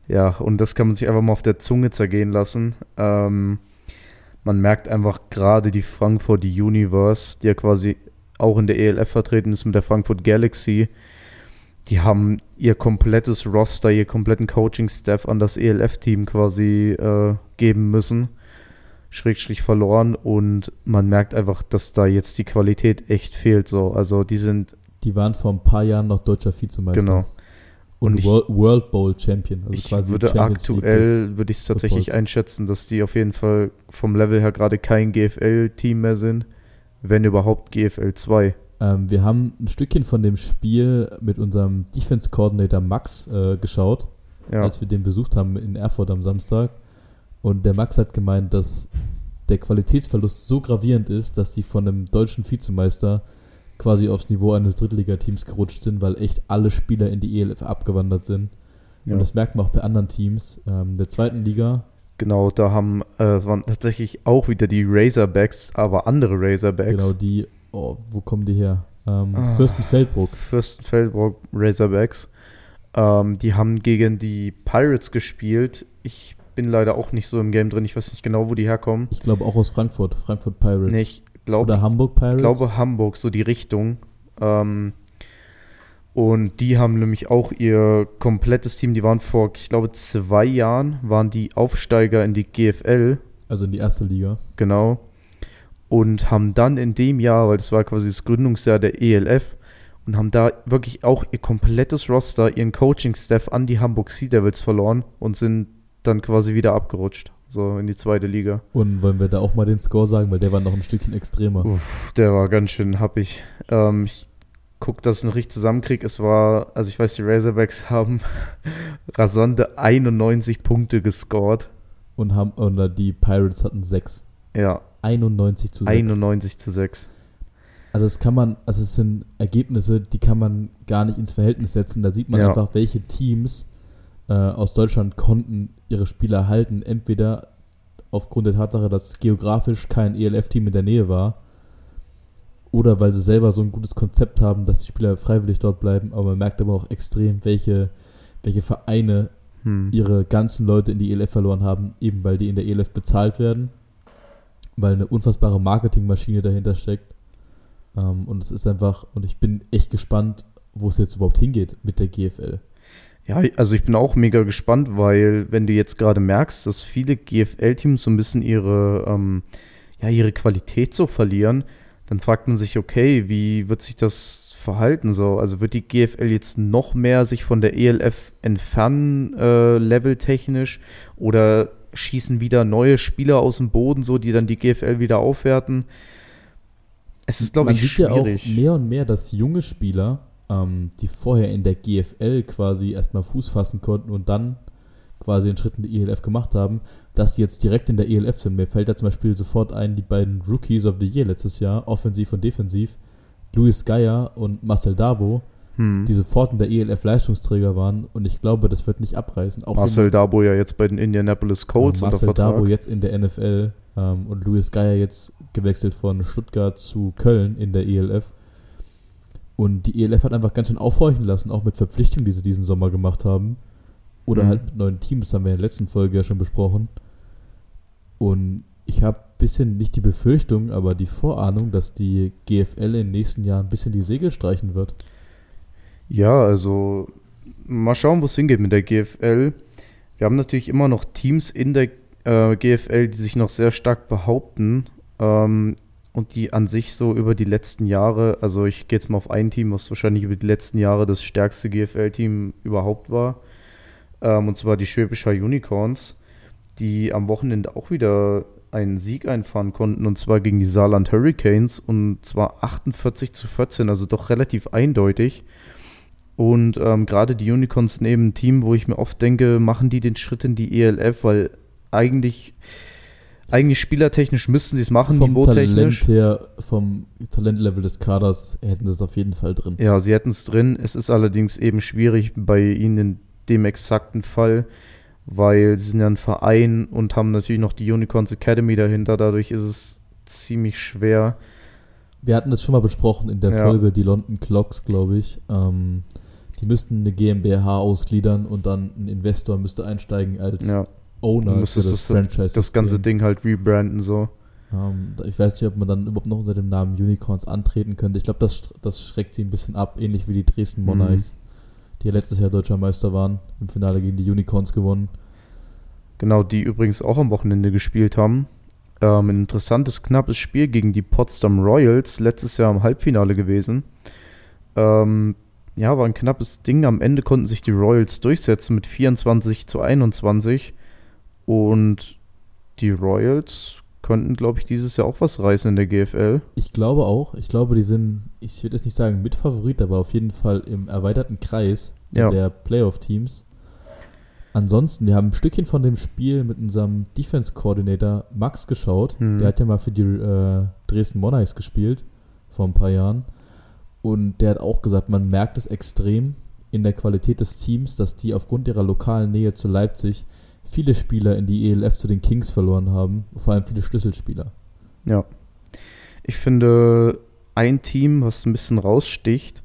Ja, und das kann man sich einfach mal auf der Zunge zergehen lassen. Ähm, man merkt einfach gerade die Frankfurt Universe, die ja quasi auch in der ELF vertreten ist mit der Frankfurt Galaxy. Die haben ihr komplettes Roster, ihr kompletten Coaching-Staff an das ELF-Team quasi äh, geben müssen. Schrägstrich verloren und man merkt einfach, dass da jetzt die Qualität echt fehlt. So. Also die sind, Die waren vor ein paar Jahren noch deutscher Vizemeister. genau. Und Und World, World Bowl Champion. Also ich quasi würde Champions League aktuell, würde ich es tatsächlich Footballs. einschätzen, dass die auf jeden Fall vom Level her gerade kein GFL-Team mehr sind, wenn überhaupt GFL 2. Ähm, wir haben ein Stückchen von dem Spiel mit unserem Defense Coordinator Max äh, geschaut, Ja, als wir den besucht haben in Erfurt am Samstag. Und der Max hat gemeint, dass der Qualitätsverlust so gravierend ist, dass die von einem deutschen Vizemeister quasi aufs Niveau eines Drittligateams gerutscht sind, weil echt alle Spieler in die ELF abgewandert sind. Und das merkt man auch bei anderen Teams. Ähm, der zweiten Liga. Genau, da haben äh, waren tatsächlich auch wieder die Razorbacks, aber andere Razorbacks. Genau, die, oh, wo kommen die her? Ähm, Ah. Fürstenfeldbruck. Fürstenfeldbruck Razorbacks. Ähm, die haben gegen die Pirates gespielt. Ich bin leider auch nicht so im Game drin. Ich weiß nicht genau, wo die herkommen. Ich glaube auch aus Frankfurt, Frankfurt Pirates. Nee, ich glaube, Oder Hamburg Pirates. glaube Hamburg, so die Richtung. Ähm, und die haben nämlich auch ihr komplettes Team, die waren vor, ich glaube, zwei Jahren, waren die Aufsteiger in die GFL, also in die erste Liga. genau. Und haben dann in dem Jahr, weil das war quasi das Gründungsjahr der ELF, und haben da wirklich auch ihr komplettes Roster, ihren Coaching-Staff an die Hamburg Sea Devils verloren und sind dann quasi wieder abgerutscht, so in die zweite Liga. Und wollen wir da auch mal den Score sagen, weil der war noch ein Stückchen extremer. Uff, der war ganz schön happig. Ähm, ich guck, dass ich noch richtig zusammenkriege. Es war, also ich weiß, die Razorbacks haben rasante 91 Punkte gescored. Und haben, oder die Pirates hatten 6. Ja, 91 zu 6. 91 zu 6. Also das kann man, also es sind Ergebnisse, die kann man gar nicht ins Verhältnis setzen. Da sieht man Ja. einfach, welche Teams äh, aus Deutschland konnten ihre Spieler halten. Entweder aufgrund der Tatsache, dass geografisch kein ELF-Team in der Nähe war, oder weil sie selber so ein gutes Konzept haben, dass die Spieler freiwillig dort bleiben. Aber man merkt aber auch extrem, welche, welche Vereine Hm. ihre ganzen Leute in die ELF verloren haben, eben weil die in der ELF bezahlt werden, weil eine unfassbare Marketingmaschine dahinter steckt. Ähm, und es ist einfach, und ich bin echt gespannt, wo es jetzt überhaupt hingeht mit der GFL. Ja, also ich bin auch mega gespannt, weil wenn du jetzt gerade merkst, dass viele GFL-Teams so ein bisschen ihre, ähm, ja, ihre Qualität so verlieren, dann fragt man sich, okay, wie wird sich das verhalten so? Also wird die GFL jetzt noch mehr sich von der ELF entfernen, äh, leveltechnisch, oder schießen wieder neue Spieler aus dem Boden, so die dann die GFL wieder aufwerten? Es ist, glaube Man ich, sieht ja auch schwierig. mehr und mehr, dass junge Spieler, ähm, die vorher in der GFL quasi erstmal Fuß fassen konnten und dann quasi den Schritt in die ELF gemacht haben, dass die jetzt direkt in der ELF sind. Mir fällt da zum Beispiel sofort ein, die beiden Rookies of the Year letztes Jahr, offensiv und defensiv, Luis Geier und Marcel Dabo, Hm. die sofort in der ELF Leistungsträger waren und ich glaube, das wird nicht abreißen. Auch Marcel Dabo ja jetzt bei den Indianapolis Colts und Marcel. Dabo jetzt in der NFL ähm, und Luis Geier jetzt gewechselt von Stuttgart zu Köln in der ELF. Und die ELF hat einfach ganz schön aufhorchen lassen, auch mit Verpflichtungen, die sie diesen Sommer gemacht haben. Oder Mhm. halt mit neuen Teams, das haben wir in der letzten Folge ja schon besprochen. Und ich habe ein bisschen nicht die Befürchtung, aber die Vorahnung, dass die GFL in den nächsten Jahren ein bisschen die Segel streichen wird. Ja, also mal schauen, wo es hingeht mit der GFL. Wir haben natürlich immer noch Teams in der äh, GFL, die sich noch sehr stark behaupten ähm, und die an sich so über die letzten Jahre, also ich gehe jetzt mal auf ein Team, was wahrscheinlich über die letzten Jahre das stärkste GFL-Team überhaupt war, ähm, und zwar die Schwäbischer Unicorns, die am Wochenende auch wieder einen Sieg einfahren konnten, und zwar gegen die Saarland Hurricanes, und zwar 48 zu 14, also doch relativ eindeutig. Und ähm, gerade die Unicorns sind eben ein Team, wo ich mir oft denke, machen die den Schritt in die ELF, weil eigentlich, eigentlich spielertechnisch müssten sie es machen, vom Talent niveautechnisch. her, vom Talentlevel des Kaders hätten sie es auf jeden Fall drin. Ja, sie hätten es drin. Es ist allerdings eben schwierig bei ihnen in dem exakten Fall, weil sie sind ja ein Verein und haben natürlich noch die Unicorns Academy dahinter. Dadurch ist es ziemlich schwer. Wir hatten das schon mal besprochen in der Ja. Folge, die London Clocks, glaube ich. Ähm, die müssten eine GmbH ausgliedern und dann ein Investor müsste einsteigen als Ja, Owner für das, das- Franchise. das ganze Ding halt rebranden so. Ähm, da- ich weiß nicht, ob man dann überhaupt noch unter dem Namen Unicorns antreten könnte. Ich glaube, das, das schreckt sie ein bisschen ab, ähnlich wie die Dresden Mhm. Monarchs, die ja letztes Jahr deutscher Meister waren, im Finale gegen die Unicorns gewonnen. Genau, die übrigens auch am Wochenende gespielt haben. Ähm, ein interessantes, knappes Spiel gegen die Potsdam Royals, letztes Jahr im Halbfinale gewesen. Ähm, ja, war ein knappes Ding. Am Ende konnten sich die Royals durchsetzen mit 24 zu 21. Und die Royals könnten, glaube ich, dieses Jahr auch was reißen in der GFL. Ich glaube auch, ich glaube, die sind, ich würde jetzt nicht sagen Mitfavorit, aber auf jeden Fall im erweiterten Kreis Ja. der Playoff-Teams. Ansonsten, wir haben ein Stückchen von dem Spiel mit unserem Defense-Coordinator Max geschaut. Hm. Der hat ja mal für die äh, Dresden Monarchs gespielt, vor ein paar Jahren. Und der hat auch gesagt, man merkt es extrem, in der Qualität des Teams, dass die aufgrund ihrer lokalen Nähe zu Leipzig viele Spieler in die ELF zu den Kings verloren haben, vor allem viele Schlüsselspieler. Ja. Ich finde, ein Team, was ein bisschen raussticht,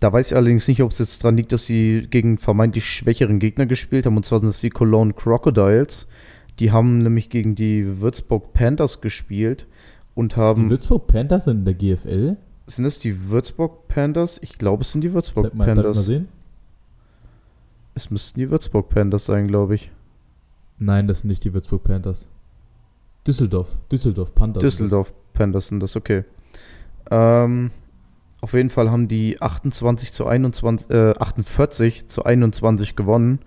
da weiß ich allerdings nicht, ob es jetzt dran liegt, dass sie gegen vermeintlich schwächeren Gegner gespielt haben, und zwar sind das die Cologne Crocodiles. Die haben nämlich gegen die Würzburg Panthers gespielt und haben. Die Würzburg Panthers sind in der GFL? Sind das die Würzburg Panthers? Ich glaube, es sind die Würzburg Zeig mal, darf ich mal Panthers. sehen? Es müssten die Würzburg Panthers sein, glaube ich. Nein, das sind nicht die Würzburg Panthers. Düsseldorf. Düsseldorf Panthers. Düsseldorf Panthers sind das, okay. Ähm, auf jeden Fall haben die 28 zu 21, äh, 48 zu 21 gewonnen.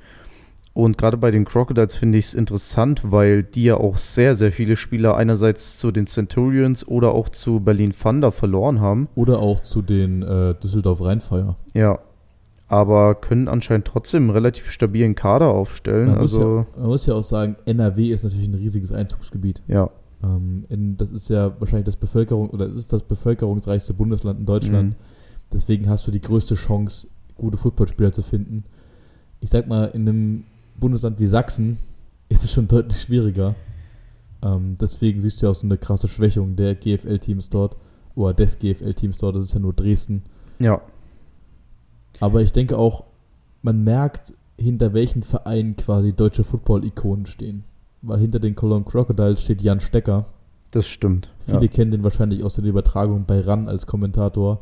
Und gerade bei den Crocodiles finde ich es interessant, weil die ja auch sehr, sehr viele Spieler einerseits zu den Centurions oder auch zu Berlin Thunder verloren haben. Oder auch zu den äh, Düsseldorf Rheinfire. Ja. Aber können anscheinend trotzdem einen relativ stabilen Kader aufstellen. Man, muss also, ja, man muss ja auch sagen, NRW ist natürlich ein riesiges Einzugsgebiet. ja. Ähm, in, das ist ja wahrscheinlich das Bevölkerung oder es ist das bevölkerungsreichste Bundesland in Deutschland. Mhm. Deswegen hast du die größte Chance, gute Footballspieler zu finden. Ich sag mal, in einem Bundesland wie Sachsen ist es schon deutlich schwieriger. Ähm, deswegen siehst du ja auch so eine krasse Schwächung der GFL-Teams dort oder des GFL-Teams dort. Das ist ja nur Dresden. Ja. Aber ich denke auch, man merkt, hinter welchen Vereinen quasi deutsche Football-Ikonen stehen. Weil hinter den Cologne Crocodiles steht Jan Stecker. Das stimmt. Viele kennen den wahrscheinlich aus der Übertragung bei RAN als Kommentator.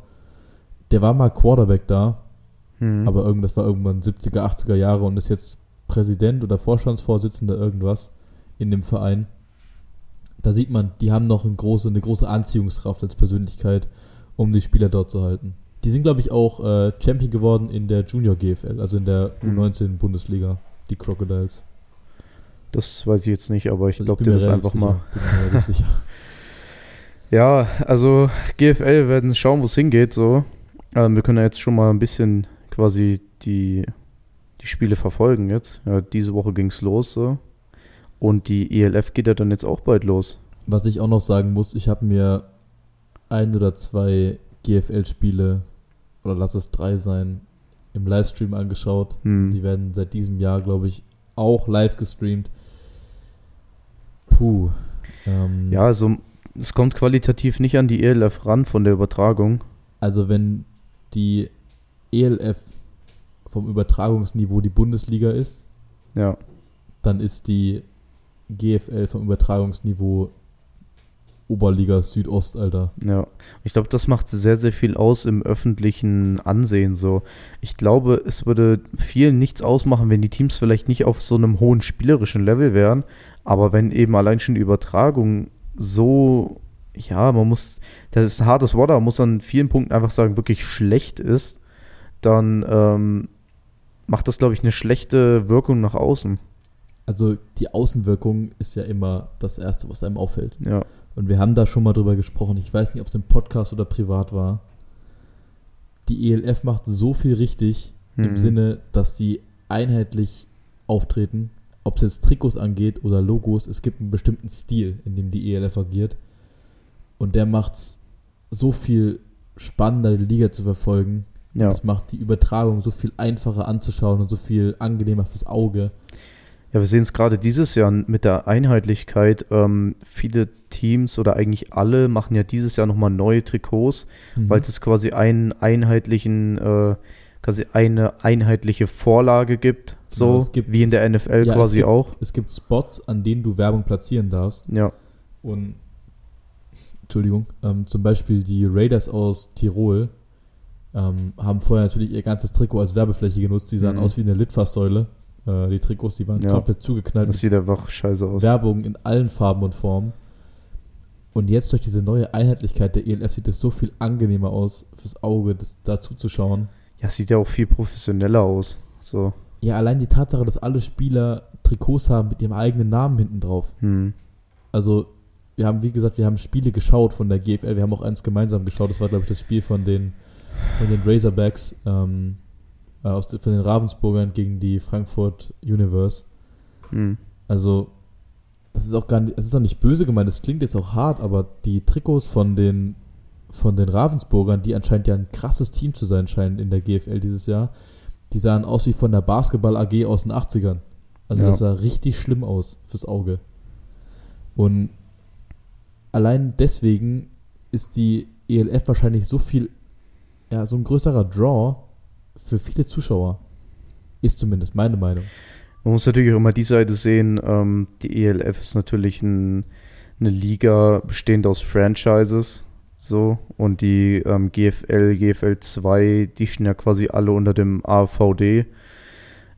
Der war mal Quarterback da, ja. Mhm. aber irgend, das war irgendwann 70er, 80er Jahre und ist jetzt Präsident oder Vorstandsvorsitzender irgendwas in dem Verein. Da sieht man, die haben noch eine große, eine große Anziehungskraft als Persönlichkeit, um die Spieler dort zu halten. Die sind, glaube ich, auch äh, Champion geworden in der Junior GFL, also in der Mhm. U19-Bundesliga, die Crocodiles. Das weiß ich jetzt nicht, aber ich Also glaube dir das einfach mal. sicher. Bin mir relativ sicher. Ja, also GFL werden schauen, wo es hingeht. So, ähm, wir können ja jetzt schon mal ein bisschen quasi die, die Spiele verfolgen jetzt. Ja, diese Woche ging es los so. Und die ELF geht ja dann jetzt auch bald los. Was ich auch noch sagen muss, ich habe mir ein oder zwei GFL-Spiele, oder lass es drei sein, im Livestream angeschaut. Hm. Die werden seit diesem Jahr, glaube ich, auch live gestreamt. Puh. Ähm, Ja, also es kommt qualitativ nicht an die ELF ran von der Übertragung. Also wenn die ELF vom Übertragungsniveau die Bundesliga ist, Ja, dann ist die GFL vom Übertragungsniveau Oberliga Südost, Alter. ja. Ich glaube, das macht sehr, sehr viel aus im öffentlichen Ansehen so. Ich glaube, es würde vielen nichts ausmachen, wenn die Teams vielleicht nicht auf so einem hohen spielerischen Level wären, aber wenn eben allein schon die Übertragung so, ja, man muss, das ist ein hartes Wort, man muss an vielen Punkten einfach sagen, wirklich schlecht ist, dann ähm, macht das, glaube ich, eine schlechte Wirkung nach außen. Also die Außenwirkung ist ja immer das Erste, was einem auffällt. Ja, Und wir haben da schon mal drüber gesprochen. Ich weiß nicht, ob es im Podcast oder privat war. Die ELF macht so viel richtig im Mhm. Sinne, dass sie einheitlich auftreten. Ob es jetzt Trikots angeht oder Logos, es gibt einen bestimmten Stil, in dem die ELF agiert. Und der macht es so viel spannender, die Liga zu verfolgen. ja. Das macht die Übertragung so viel einfacher anzuschauen und so viel angenehmer fürs Auge. Ja, wir sehen es gerade dieses Jahr mit der Einheitlichkeit. Ähm, viele Teams oder eigentlich alle machen ja dieses Jahr nochmal neue Trikots, Mhm. weil es quasi einen einheitlichen, äh, quasi eine einheitliche Vorlage gibt. So es gibt- wie in der NFL ja, es quasi gibt- auch. Es gibt Spots, an denen du Werbung platzieren darfst. Ja, Und Entschuldigung, ähm, zum Beispiel die Raiders aus Tirol ähm, haben vorher natürlich ihr ganzes Trikot als Werbefläche genutzt. Die sahen Mhm. aus wie eine Litfaßsäule. Äh, die Trikots, die waren Ja. komplett zugeknallt das sieht einfach scheiße aus. Werbung in allen Farben und Formen. Und jetzt durch diese neue Einheitlichkeit der ELF sieht es so viel angenehmer aus fürs Auge, das dazu zu schauen. Ja, sieht ja auch viel professioneller aus. So. Ja, allein die Tatsache, dass alle Spieler Trikots haben mit ihrem eigenen Namen hinten drauf. Hm. Also, wir haben, wie gesagt, wir haben Spiele geschaut von der GFL. Wir haben auch eins gemeinsam geschaut. Das war, glaube ich, das Spiel von den, von den Razorbacks, ähm, äh, aus, von den Ravensburgern gegen die Frankfurt Universe. Hm. Also, das ist auch gar nicht, es ist auch nicht böse gemeint, das klingt jetzt auch hart, aber die Trikots von den von den Ravensburgern, die anscheinend ja ein krasses Team zu sein scheinen in der GFL dieses Jahr, die sahen aus wie von der Basketball AG aus den 80ern. Also Ja. das sah richtig schlimm aus fürs Auge. Und allein deswegen ist die ELF wahrscheinlich so viel, ja, so ein größerer Draw für viele Zuschauer. Ist zumindest meine Meinung. Man muss natürlich auch immer die Seite sehen. Ähm, die ELF ist natürlich ein, eine Liga bestehend aus Franchises. So. Und die ähm, GFL, GFL 2, die stehen ja quasi alle unter dem AVD.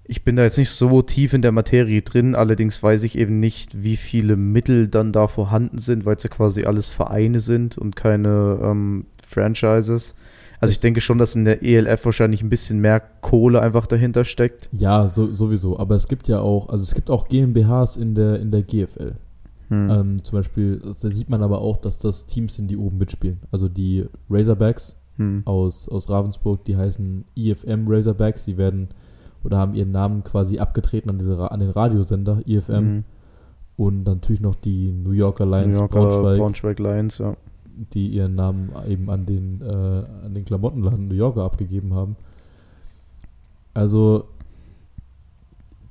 Ich bin da jetzt nicht so tief in der Materie drin, allerdings weiß ich eben nicht, wie viele Mittel dann da vorhanden sind, weil es ja quasi alles Vereine sind und keine ähm, Franchises. Also ich denke schon, dass in der ELF wahrscheinlich ein bisschen mehr Kohle einfach dahinter steckt. Ja, so, sowieso. Aber es gibt ja auch, also es gibt auch GmbHs in der, in der GFL. Hm. Ähm, zum Beispiel, da sieht man aber auch, dass das Teams sind, die oben mitspielen. Also die Razorbacks Hm. aus, aus Ravensburg, die heißen IFM Razorbacks. Die werden oder haben ihren Namen quasi abgetreten an, diese, an den Radiosender IFM. Mhm. Und natürlich noch die New Yorker Lions New Yorker Braunschweig, Braunschweig Lions, ja. Die ihren Namen eben an den, äh, an den Klamottenladen New Yorker abgegeben haben. Also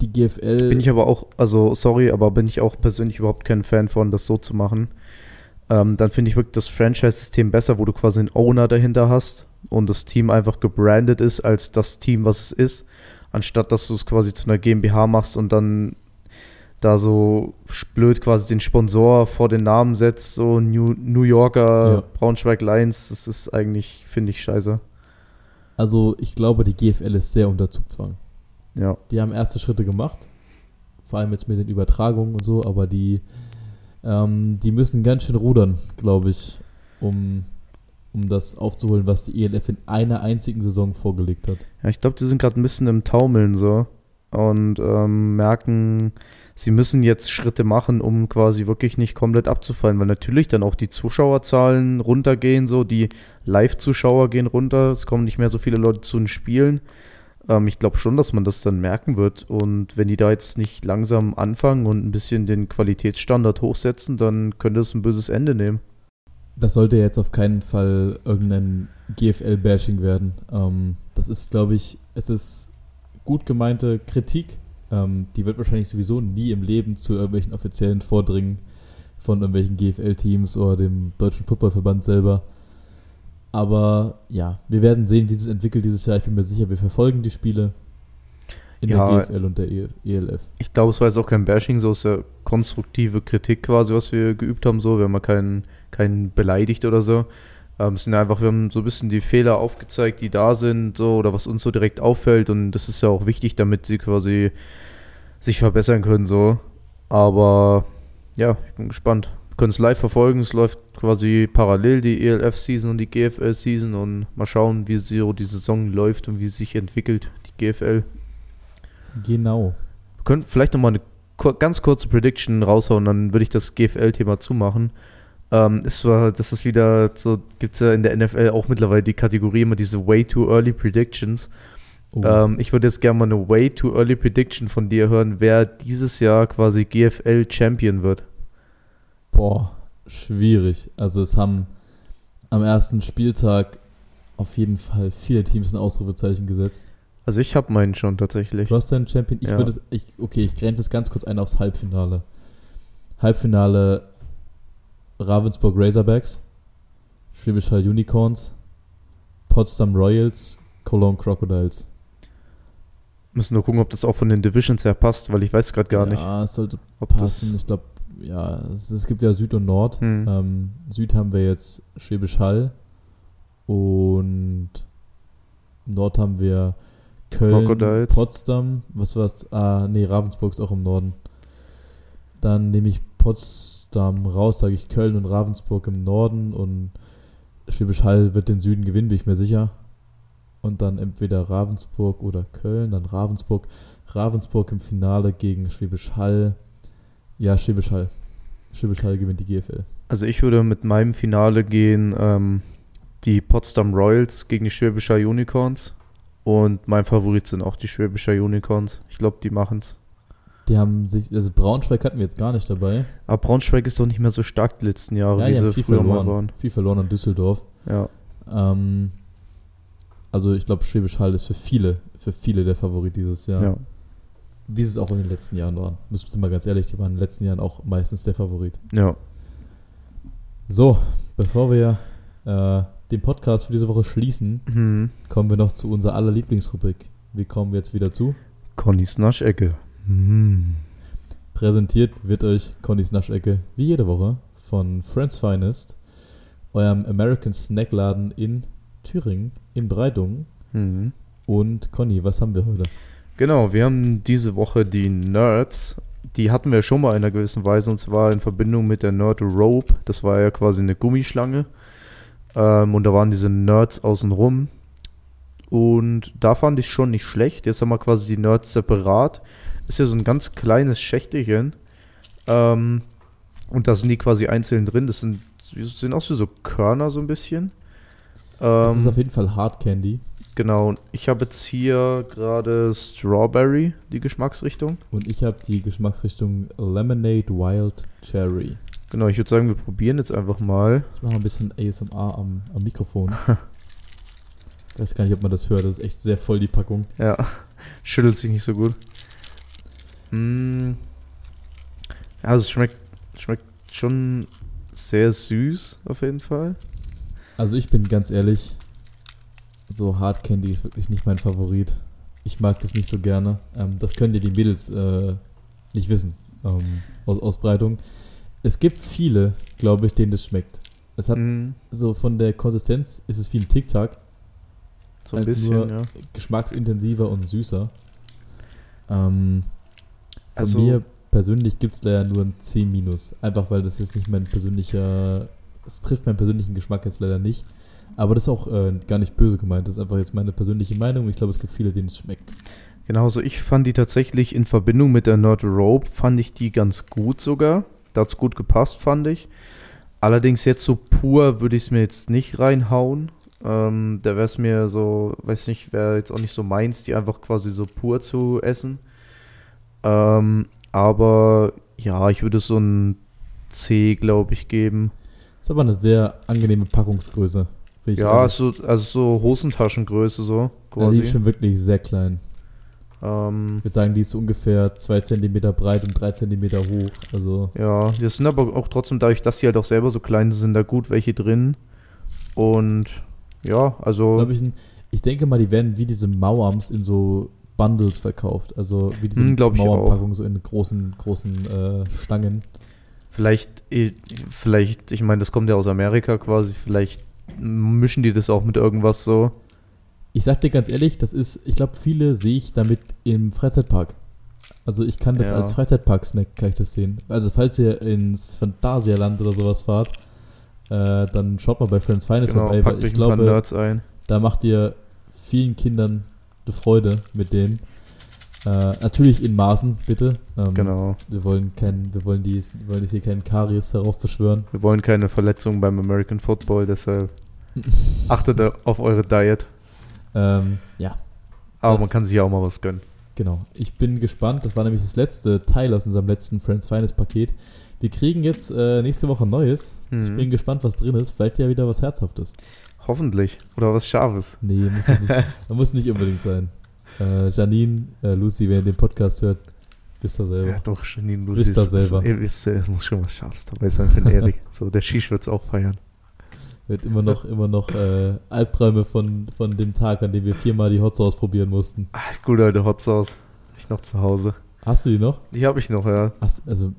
die GFL. Bin ich aber auch, also sorry, aber bin ich auch persönlich überhaupt kein Fan von, das so zu machen. Ähm, dann finde ich wirklich das Franchise-System besser, wo du quasi einen Owner dahinter hast und das Team einfach gebrandet ist als das Team, was es ist, anstatt dass du es quasi zu einer GmbH machst und dann da so blöd quasi den Sponsor vor den Namen setzt, so New, New Yorker Ja. Braunschweig Lions, das ist eigentlich, finde ich, scheiße. also ich glaube, die GFL ist sehr unter Zugzwang. Ja. Die haben erste Schritte gemacht, vor allem jetzt mit den Übertragungen und so, aber die, ähm, die müssen ganz schön rudern, glaube ich, um, um das aufzuholen, was die ELF in einer einzigen Saison vorgelegt hat. Ja, ich glaube, die sind gerade ein bisschen im Taumeln so und ähm, merken, sie müssen jetzt Schritte machen, um quasi wirklich nicht komplett abzufallen, weil natürlich dann auch die Zuschauerzahlen runtergehen, so die Live-Zuschauer gehen runter, es kommen nicht mehr so viele Leute zu den Spielen. Ähm, ich glaube schon, dass man das dann merken wird und wenn die da jetzt nicht langsam anfangen und ein bisschen den Qualitätsstandard hochsetzen, dann könnte es ein böses Ende nehmen. Das sollte jetzt auf keinen Fall irgendein GFL-Bashing werden. Ähm, das ist, glaube ich, es ist gut gemeinte Kritik. Ähm, die wird wahrscheinlich sowieso nie im Leben zu irgendwelchen offiziellen vordringen von irgendwelchen GFL-Teams oder dem Deutschen Fußballverband selber. Aber ja, wir werden sehen, wie es sich entwickelt dieses Jahr. Ich bin mir sicher, wir verfolgen die Spiele in Ja. der GFL und der ELF. Ich glaube, es war jetzt auch kein Bashing, so ist ja konstruktive Kritik quasi, was wir geübt haben. So, wir haben ja keinen, keinen beleidigt oder so. Ähm, es sind einfach, wir haben so ein bisschen die Fehler aufgezeigt, die da sind, so oder was uns so direkt auffällt. Und das ist ja auch wichtig, damit sie quasi sich verbessern können. So, aber ja, ich bin gespannt. Wir können es live verfolgen. Es läuft quasi parallel die ELF-Season und die GFL-Season und mal schauen, wie so die Saison läuft und wie sich entwickelt, die GFL. Genau. Wir können vielleicht nochmal eine ganz kurze Prediction raushauen, dann würde ich das GFL-Thema zumachen. Ähm, es war, das ist wieder so, gibt es ja in der NFL auch mittlerweile die Kategorie immer diese Way Too Early Predictions. Oh, Ähm, ich würde jetzt gerne mal eine Way Too Early Prediction von dir hören, wer dieses Jahr quasi GFL-Champion wird. Boah, schwierig. Also es haben am ersten Spieltag auf jeden Fall viele Teams ein Ausrufezeichen gesetzt. Also ich habe meinen schon tatsächlich. Du hast deinen Champion. Ich Ja. würde es, ich, okay, ich grenze es ganz kurz ein aufs Halbfinale. Halbfinale Ravensburg Razorbacks, Schwäbisch Hall Unicorns, Potsdam Royals, Cologne Crocodiles. Müssen nur gucken, ob das auch von den Divisions her passt, weil ich weiß gerade gar nicht. Ja, es sollte passen. Ich glaube, ja, es, es gibt ja Süd und Nord. Hm. Ähm, Süd haben wir jetzt Schwäbisch Hall und Nord haben wir Köln, Crocodiles. Potsdam, was war's? Ah, nee, Ravensburg ist auch im Norden. Dann nehme ich Potsdam raus, sage ich Köln und Ravensburg im Norden und Schwäbisch Hall wird den Süden gewinnen, bin ich mir sicher. Und dann entweder Ravensburg oder Köln, dann Ravensburg. Ravensburg im Finale gegen Schwäbisch Hall. Ja, Schwäbisch Hall. Schwäbisch Hall gewinnt die GFL. Also ich würde mit meinem Finale gehen, ähm, die Potsdam Royals gegen die Schwäbischer Unicorns. Und mein Favorit sind auch die Schwäbischer Unicorns. Ich glaube, die machen's. Die haben sich, also Braunschweig hatten wir jetzt gar nicht dabei. Aber Braunschweig ist doch nicht mehr so stark die letzten Jahre, Ja, wie sie viel früher mal verloren. waren. Viel verloren an Düsseldorf. Ja. Ähm, also ich glaube, Schwäbisch Hall ist für viele, für viele der Favorit dieses Jahr. ja. Wie sie es auch in den letzten Jahren waren. Müssen wir mal ganz ehrlich, die waren in den letzten Jahren auch meistens der Favorit. Ja. So, bevor wir äh, den Podcast für diese Woche schließen, Mhm. kommen wir noch zu unserer aller Lieblingsrubrik. Wie kommen wir jetzt wieder zu? Connys Naschecke. Mhm. Präsentiert wird euch Connys Naschecke wie jede Woche von Friends Finest, eurem American Snackladen in Thüringen, in Breitungen. Mhm. Und Conny, was haben wir heute? Genau, wir haben diese Woche die Nerds. Die hatten wir schon mal in einer gewissen Weise und zwar in Verbindung mit der Nerd Rope. Das war ja quasi eine Gummischlange. Ähm, und da waren diese Nerds außenrum. Und da fand ich schon nicht schlecht. Jetzt haben wir quasi die Nerds separat. Ist ja so ein ganz kleines Schächtelchen. Ähm, und da sind die quasi einzeln drin. Das sind, das sind auch so, Körner so ein bisschen. Das ist Ähm, auf jeden Fall Hard Candy. Genau, und ich habe jetzt hier gerade Strawberry, die Geschmacksrichtung. Und ich habe die Geschmacksrichtung Lemonade Wild Cherry. Genau, ich würde sagen, wir probieren jetzt einfach mal. Ich mache ein bisschen ASMR am, am Mikrofon. ich weiß gar nicht, ob man das hört. Das ist echt sehr voll, die Packung. Ja, schüttelt sich nicht so gut. Mm. Ja, also es schmeckt, schmeckt schon sehr süß, auf jeden Fall. Also ich bin ganz ehrlich, so Hard Candy ist wirklich nicht mein Favorit. Ich mag das nicht so gerne. Ähm, das können ja die Mädels äh, nicht wissen ähm, aus Ausbreitung. Es gibt viele, glaube ich, denen das schmeckt. Es hat Mm, so von der Konsistenz ist es wie ein Tic-Tac, so ein halt bisschen, nur- ja. geschmacksintensiver und süßer. Ähm, von Also- mir persönlich gibt es leider nur ein C-. Einfach weil das jetzt nicht mein persönlicher. Es trifft meinen persönlichen Geschmack jetzt leider nicht. Aber das ist auch äh, gar nicht böse gemeint. Das ist einfach jetzt meine persönliche Meinung. Ich glaube, es gibt viele, denen es schmeckt. Genau, so ich fand die tatsächlich in Verbindung mit der Nerd Rope, fand ich die ganz gut sogar. Da hat's gut gepasst, fand ich. Allerdings jetzt so pur würde ich es mir jetzt nicht reinhauen. Ähm, da wäre es mir so, weiß nicht, wäre jetzt auch nicht so meins, die einfach quasi so pur zu essen. Ähm, aber ja, ich würde so ein C, glaube ich, geben. Ist aber eine sehr angenehme Packungsgröße. Ja, ehrlich. so, also so Hosentaschengröße so ja, die ist schon wirklich sehr klein. ähm, Ich würde sagen, die ist ungefähr 2 cm breit und 3 cm hoch. Also Ja, das sind aber auch trotzdem, dadurch, dass die halt auch selber so klein sind, sind da gut welche drin. Und ja, also. ich, ich denke mal, die werden wie diese Mauams in so Bundles verkauft. Also wie diese Hm, Mauerpackung so in großen, großen äh, Stangen. Vielleicht, eh, vielleicht, ich meine, das kommt ja aus Amerika quasi, vielleicht mischen die das auch mit irgendwas so. Ich sag dir ganz ehrlich, das ist, ich glaube, viele sehe ich damit im Freizeitpark. Also ich kann das Ja. als Freizeitpark-Snack, kann ich das sehen. Also falls ihr ins Phantasialand oder sowas fahrt, äh, dann schaut mal bei Friends Finest Genau, vorbei, weil ich glaube, da macht ihr vielen Kindern eine Freude mit denen. Äh, natürlich in Maßen, bitte. Ähm, Genau. Wir wollen kein, wir wollen die, wir wollen jetzt hier keinen Karies darauf beschwören. Wir wollen keine Verletzungen beim American Football, deshalb achtet auf eure Diet. Ähm, ja, Aber Das- man kann sich ja auch mal was gönnen. genau. Ich bin gespannt. Das war nämlich das letzte Teil aus unserem letzten Friends Finest Paket. Wir kriegen jetzt äh, nächste Woche Neues. Ich Mhm. bin gespannt, was drin ist. Vielleicht ja wieder was Herzhaftes. Hoffentlich. Oder was Scharfes. Nee, muss nicht, muss nicht unbedingt sein. Äh, Janine, äh, Lucy, wer den Podcast hört, wisst ihr selber. Ja, doch, Janine, du Wisst ihr selber. Ihr wisst, es muss schon was Scharfes dabei sein für den Erik. So, der Shish wird's auch feiern. Wird immer noch, immer noch äh, Albträume von, von dem Tag, an dem wir viermal die Hot Sauce probieren mussten. Ah, gut, alte Hot Sauce. Ich noch zu Hause. Hast du die noch? Die habe ich noch, ja. Hast, also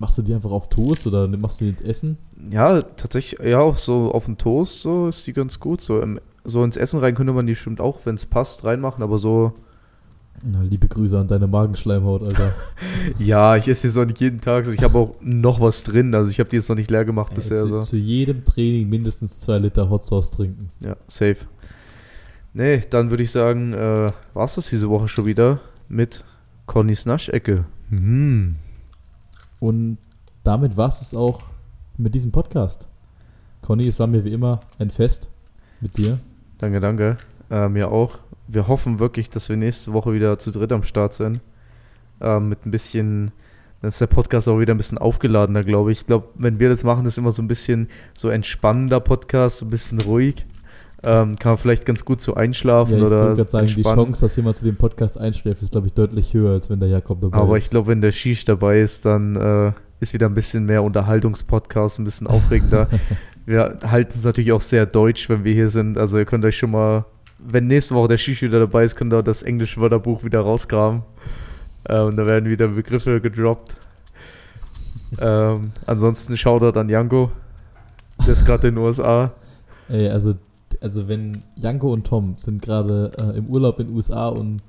machst du die einfach auf Toast oder machst du die ins Essen? Ja, tatsächlich, ja, auch so auf dem Toast, so ist die ganz gut. So, im, so ins Essen rein könnte man die bestimmt auch, wenn es passt, reinmachen, aber so. Na, liebe Grüße an deine Magenschleimhaut, Alter. Ja, ich esse jetzt auch nicht jeden Tag. So, ich habe auch noch was drin. Also ich habe die jetzt noch nicht leer gemacht Ey, bisher. zu, So. zu jedem Training mindestens zwei Liter Hot Sauce trinken. Ja, safe. Nee, dann würde ich sagen, äh, war es das diese Woche schon wieder mit Connys Naschecke. Mhm. Und damit war es auch mit diesem Podcast. Conny, es war mir wie immer ein Fest mit dir. Danke, danke. Äh, mir auch. Wir hoffen wirklich, dass wir nächste Woche wieder zu dritt am Start sind. Ähm, mit ein bisschen, dann ist der Podcast auch wieder ein bisschen aufgeladener, glaube ich. Ich glaube, wenn wir das machen, ist immer so ein bisschen so entspannender Podcast, so ein bisschen ruhig. Ähm, kann man vielleicht ganz gut so einschlafen Ja, ich oder wollte gerade sagen, die entspannen. Chance, dass jemand zu dem Podcast einschläft, ist, glaube ich, deutlich höher, als wenn der Jakob dabei Aber ist. ich glaube, wenn der Shish dabei ist, dann äh, ist wieder ein bisschen mehr Unterhaltungspodcast, ein bisschen aufregender. wir halten es natürlich auch sehr deutsch, wenn wir hier sind. Also ihr könnt euch schon mal, wenn nächste Woche der Shish wieder dabei ist, könnt ihr das englische Wörterbuch wieder rausgraben. Äh, und da werden wieder Begriffe gedroppt. ähm, ansonsten Shoutout an Janko. Der ist gerade in den USA. Ey, also, also wenn Janko und Tom sind gerade äh, im Urlaub in den USA und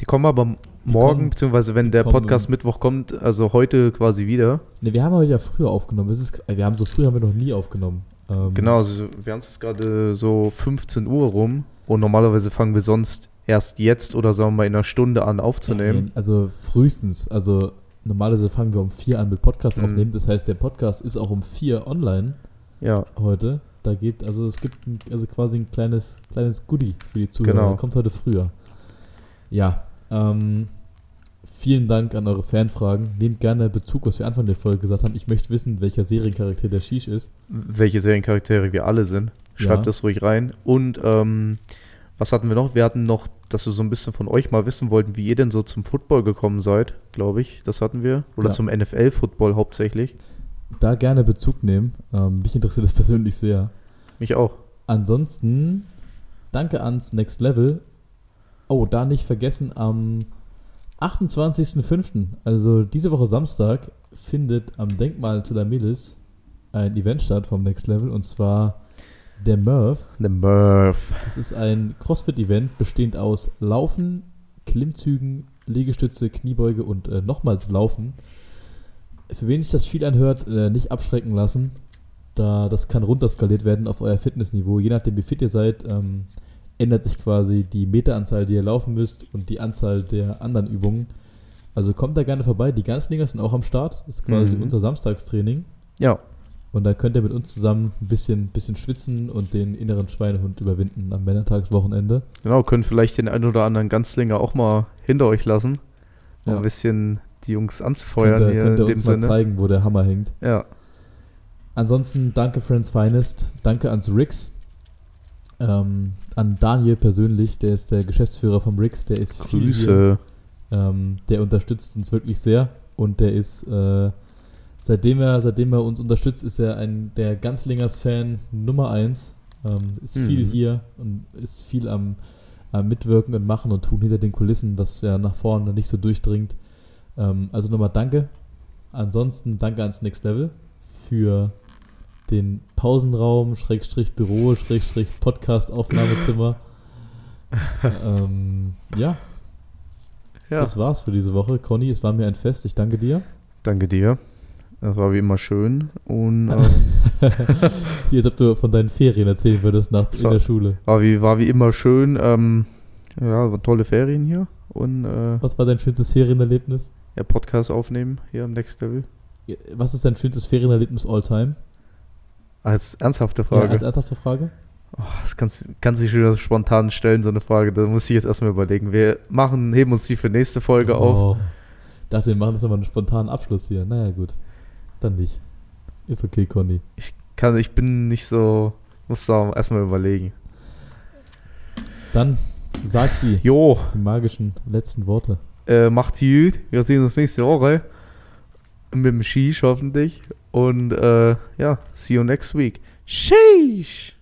Die kommen aber morgen, kommen- beziehungsweise wenn der Podcast Mittwoch kommt, also heute quasi wieder. Ne, wir haben heute ja früher aufgenommen. Es ist, äh, wir haben so früh haben wir noch nie aufgenommen. Ähm, Genau, also wir haben es gerade so 15 Uhr rum und normalerweise fangen wir sonst erst jetzt oder sagen wir mal in einer Stunde an aufzunehmen. Nein, Also frühestens. Also normalerweise fangen wir um vier an mit Podcast Mhm. aufnehmen. Das heißt, der Podcast ist auch um vier online Ja, heute. Da geht, also es gibt ein, also quasi ein kleines, kleines Goodie für die Zuhörer. Genau. Kommt heute früher. Ja, ähm, vielen Dank an eure Fanfragen. Nehmt gerne Bezug, was wir Anfang der Folge gesagt haben. Ich möchte wissen, welcher Seriencharakter der Shish ist. welche Seriencharaktere wir alle sind. Schreibt Ja. das ruhig rein. Und ähm, was hatten wir noch? Wir hatten noch, dass wir so ein bisschen von euch mal wissen wollten, wie ihr denn so zum Football gekommen seid, glaube ich. Das hatten wir. Oder Ja. zum NFL-Football hauptsächlich. Da gerne Bezug nehmen. Ähm, mich interessiert das persönlich sehr. Mich auch. Ansonsten danke ans Next Level. Oh, da nicht vergessen, am 28.05., also diese Woche Samstag, findet am Denkmal zu der Milis ein Event statt vom Next Level und zwar der Murph. The Murph. Das ist ein CrossFit-Event bestehend aus Laufen, Klimmzügen, Liegestütze, Kniebeuge und äh, nochmals Laufen. Für wen sich das viel anhört, äh, nicht abschrecken lassen, da das kann runterskaliert werden auf euer Fitnessniveau. Je nachdem, wie fit ihr seid, ähm, ändert sich quasi die Meteranzahl, die ihr laufen müsst und die Anzahl der anderen Übungen. Also kommt da gerne vorbei. Die Ganzlinger sind auch am Start. Das ist quasi Mhm. unser Samstagstraining. Ja, Und da könnt ihr mit uns zusammen ein bisschen, bisschen schwitzen und den inneren Schweinehund überwinden am Männertagswochenende. genau. Könnt vielleicht den einen oder anderen Ganzlinger auch mal hinter euch lassen. Ja. ein bisschen die Jungs anzufeuern könnt ihr, hier könnt ihr uns mal Sinne. zeigen, wo der Hammer hängt. Ja. Ansonsten danke Friends Finest, danke ans Rix, ähm, an Daniel persönlich, der ist der Geschäftsführer vom Rix, der ist viel hier, Grüße. ähm, der unterstützt uns wirklich sehr und der ist, äh, seitdem er, seitdem er uns unterstützt, ist er ein der Ganzlingers Fan Nummer eins, ähm, ist Mhm. viel hier und ist viel am, am Mitwirken und Machen und Tun hinter den Kulissen, was ja nach vorne nicht so durchdringt. Ähm, also nochmal danke. Ansonsten danke ans Next Level für den Pausenraum, Schrägstrich Büro, Schrägstrich Podcast-Aufnahmezimmer. ähm, ja, Ja. das war's für diese Woche. Conny, es war mir ein Fest. Ich danke dir. Danke dir. Das war wie immer schön. Und ähm, als ob du von deinen Ferien erzählen würdest nach, in So. der Schule. war, wie, war wie immer schön. Ähm, ja, war tolle Ferien hier. Und äh, Was war dein schönstes Ferienerlebnis? Ja, Podcast aufnehmen hier am Next Level. Was ist dein schönstes Ferienerlebnis all time? Als ernsthafte Ja, Frage. als ernsthafte Frage. oh, das kannst, kannst du dich wieder spontan stellen, so eine Frage. Da muss ich jetzt erstmal überlegen. Wir machen, heben uns die für nächste Folge auf. Oh. Dachte, wir machen das nochmal einen spontanen Abschluss hier. Naja, gut. Dann nicht. Ist okay, Conny. Kann, ich bin nicht so, muss da erstmal überlegen. Dann sag sie Jo, die magischen letzten Worte. Äh, macht's gut. Wir sehen uns nächste Woche. Mit dem Shish hoffentlich. Und äh, ja, see you next week. Sheesh!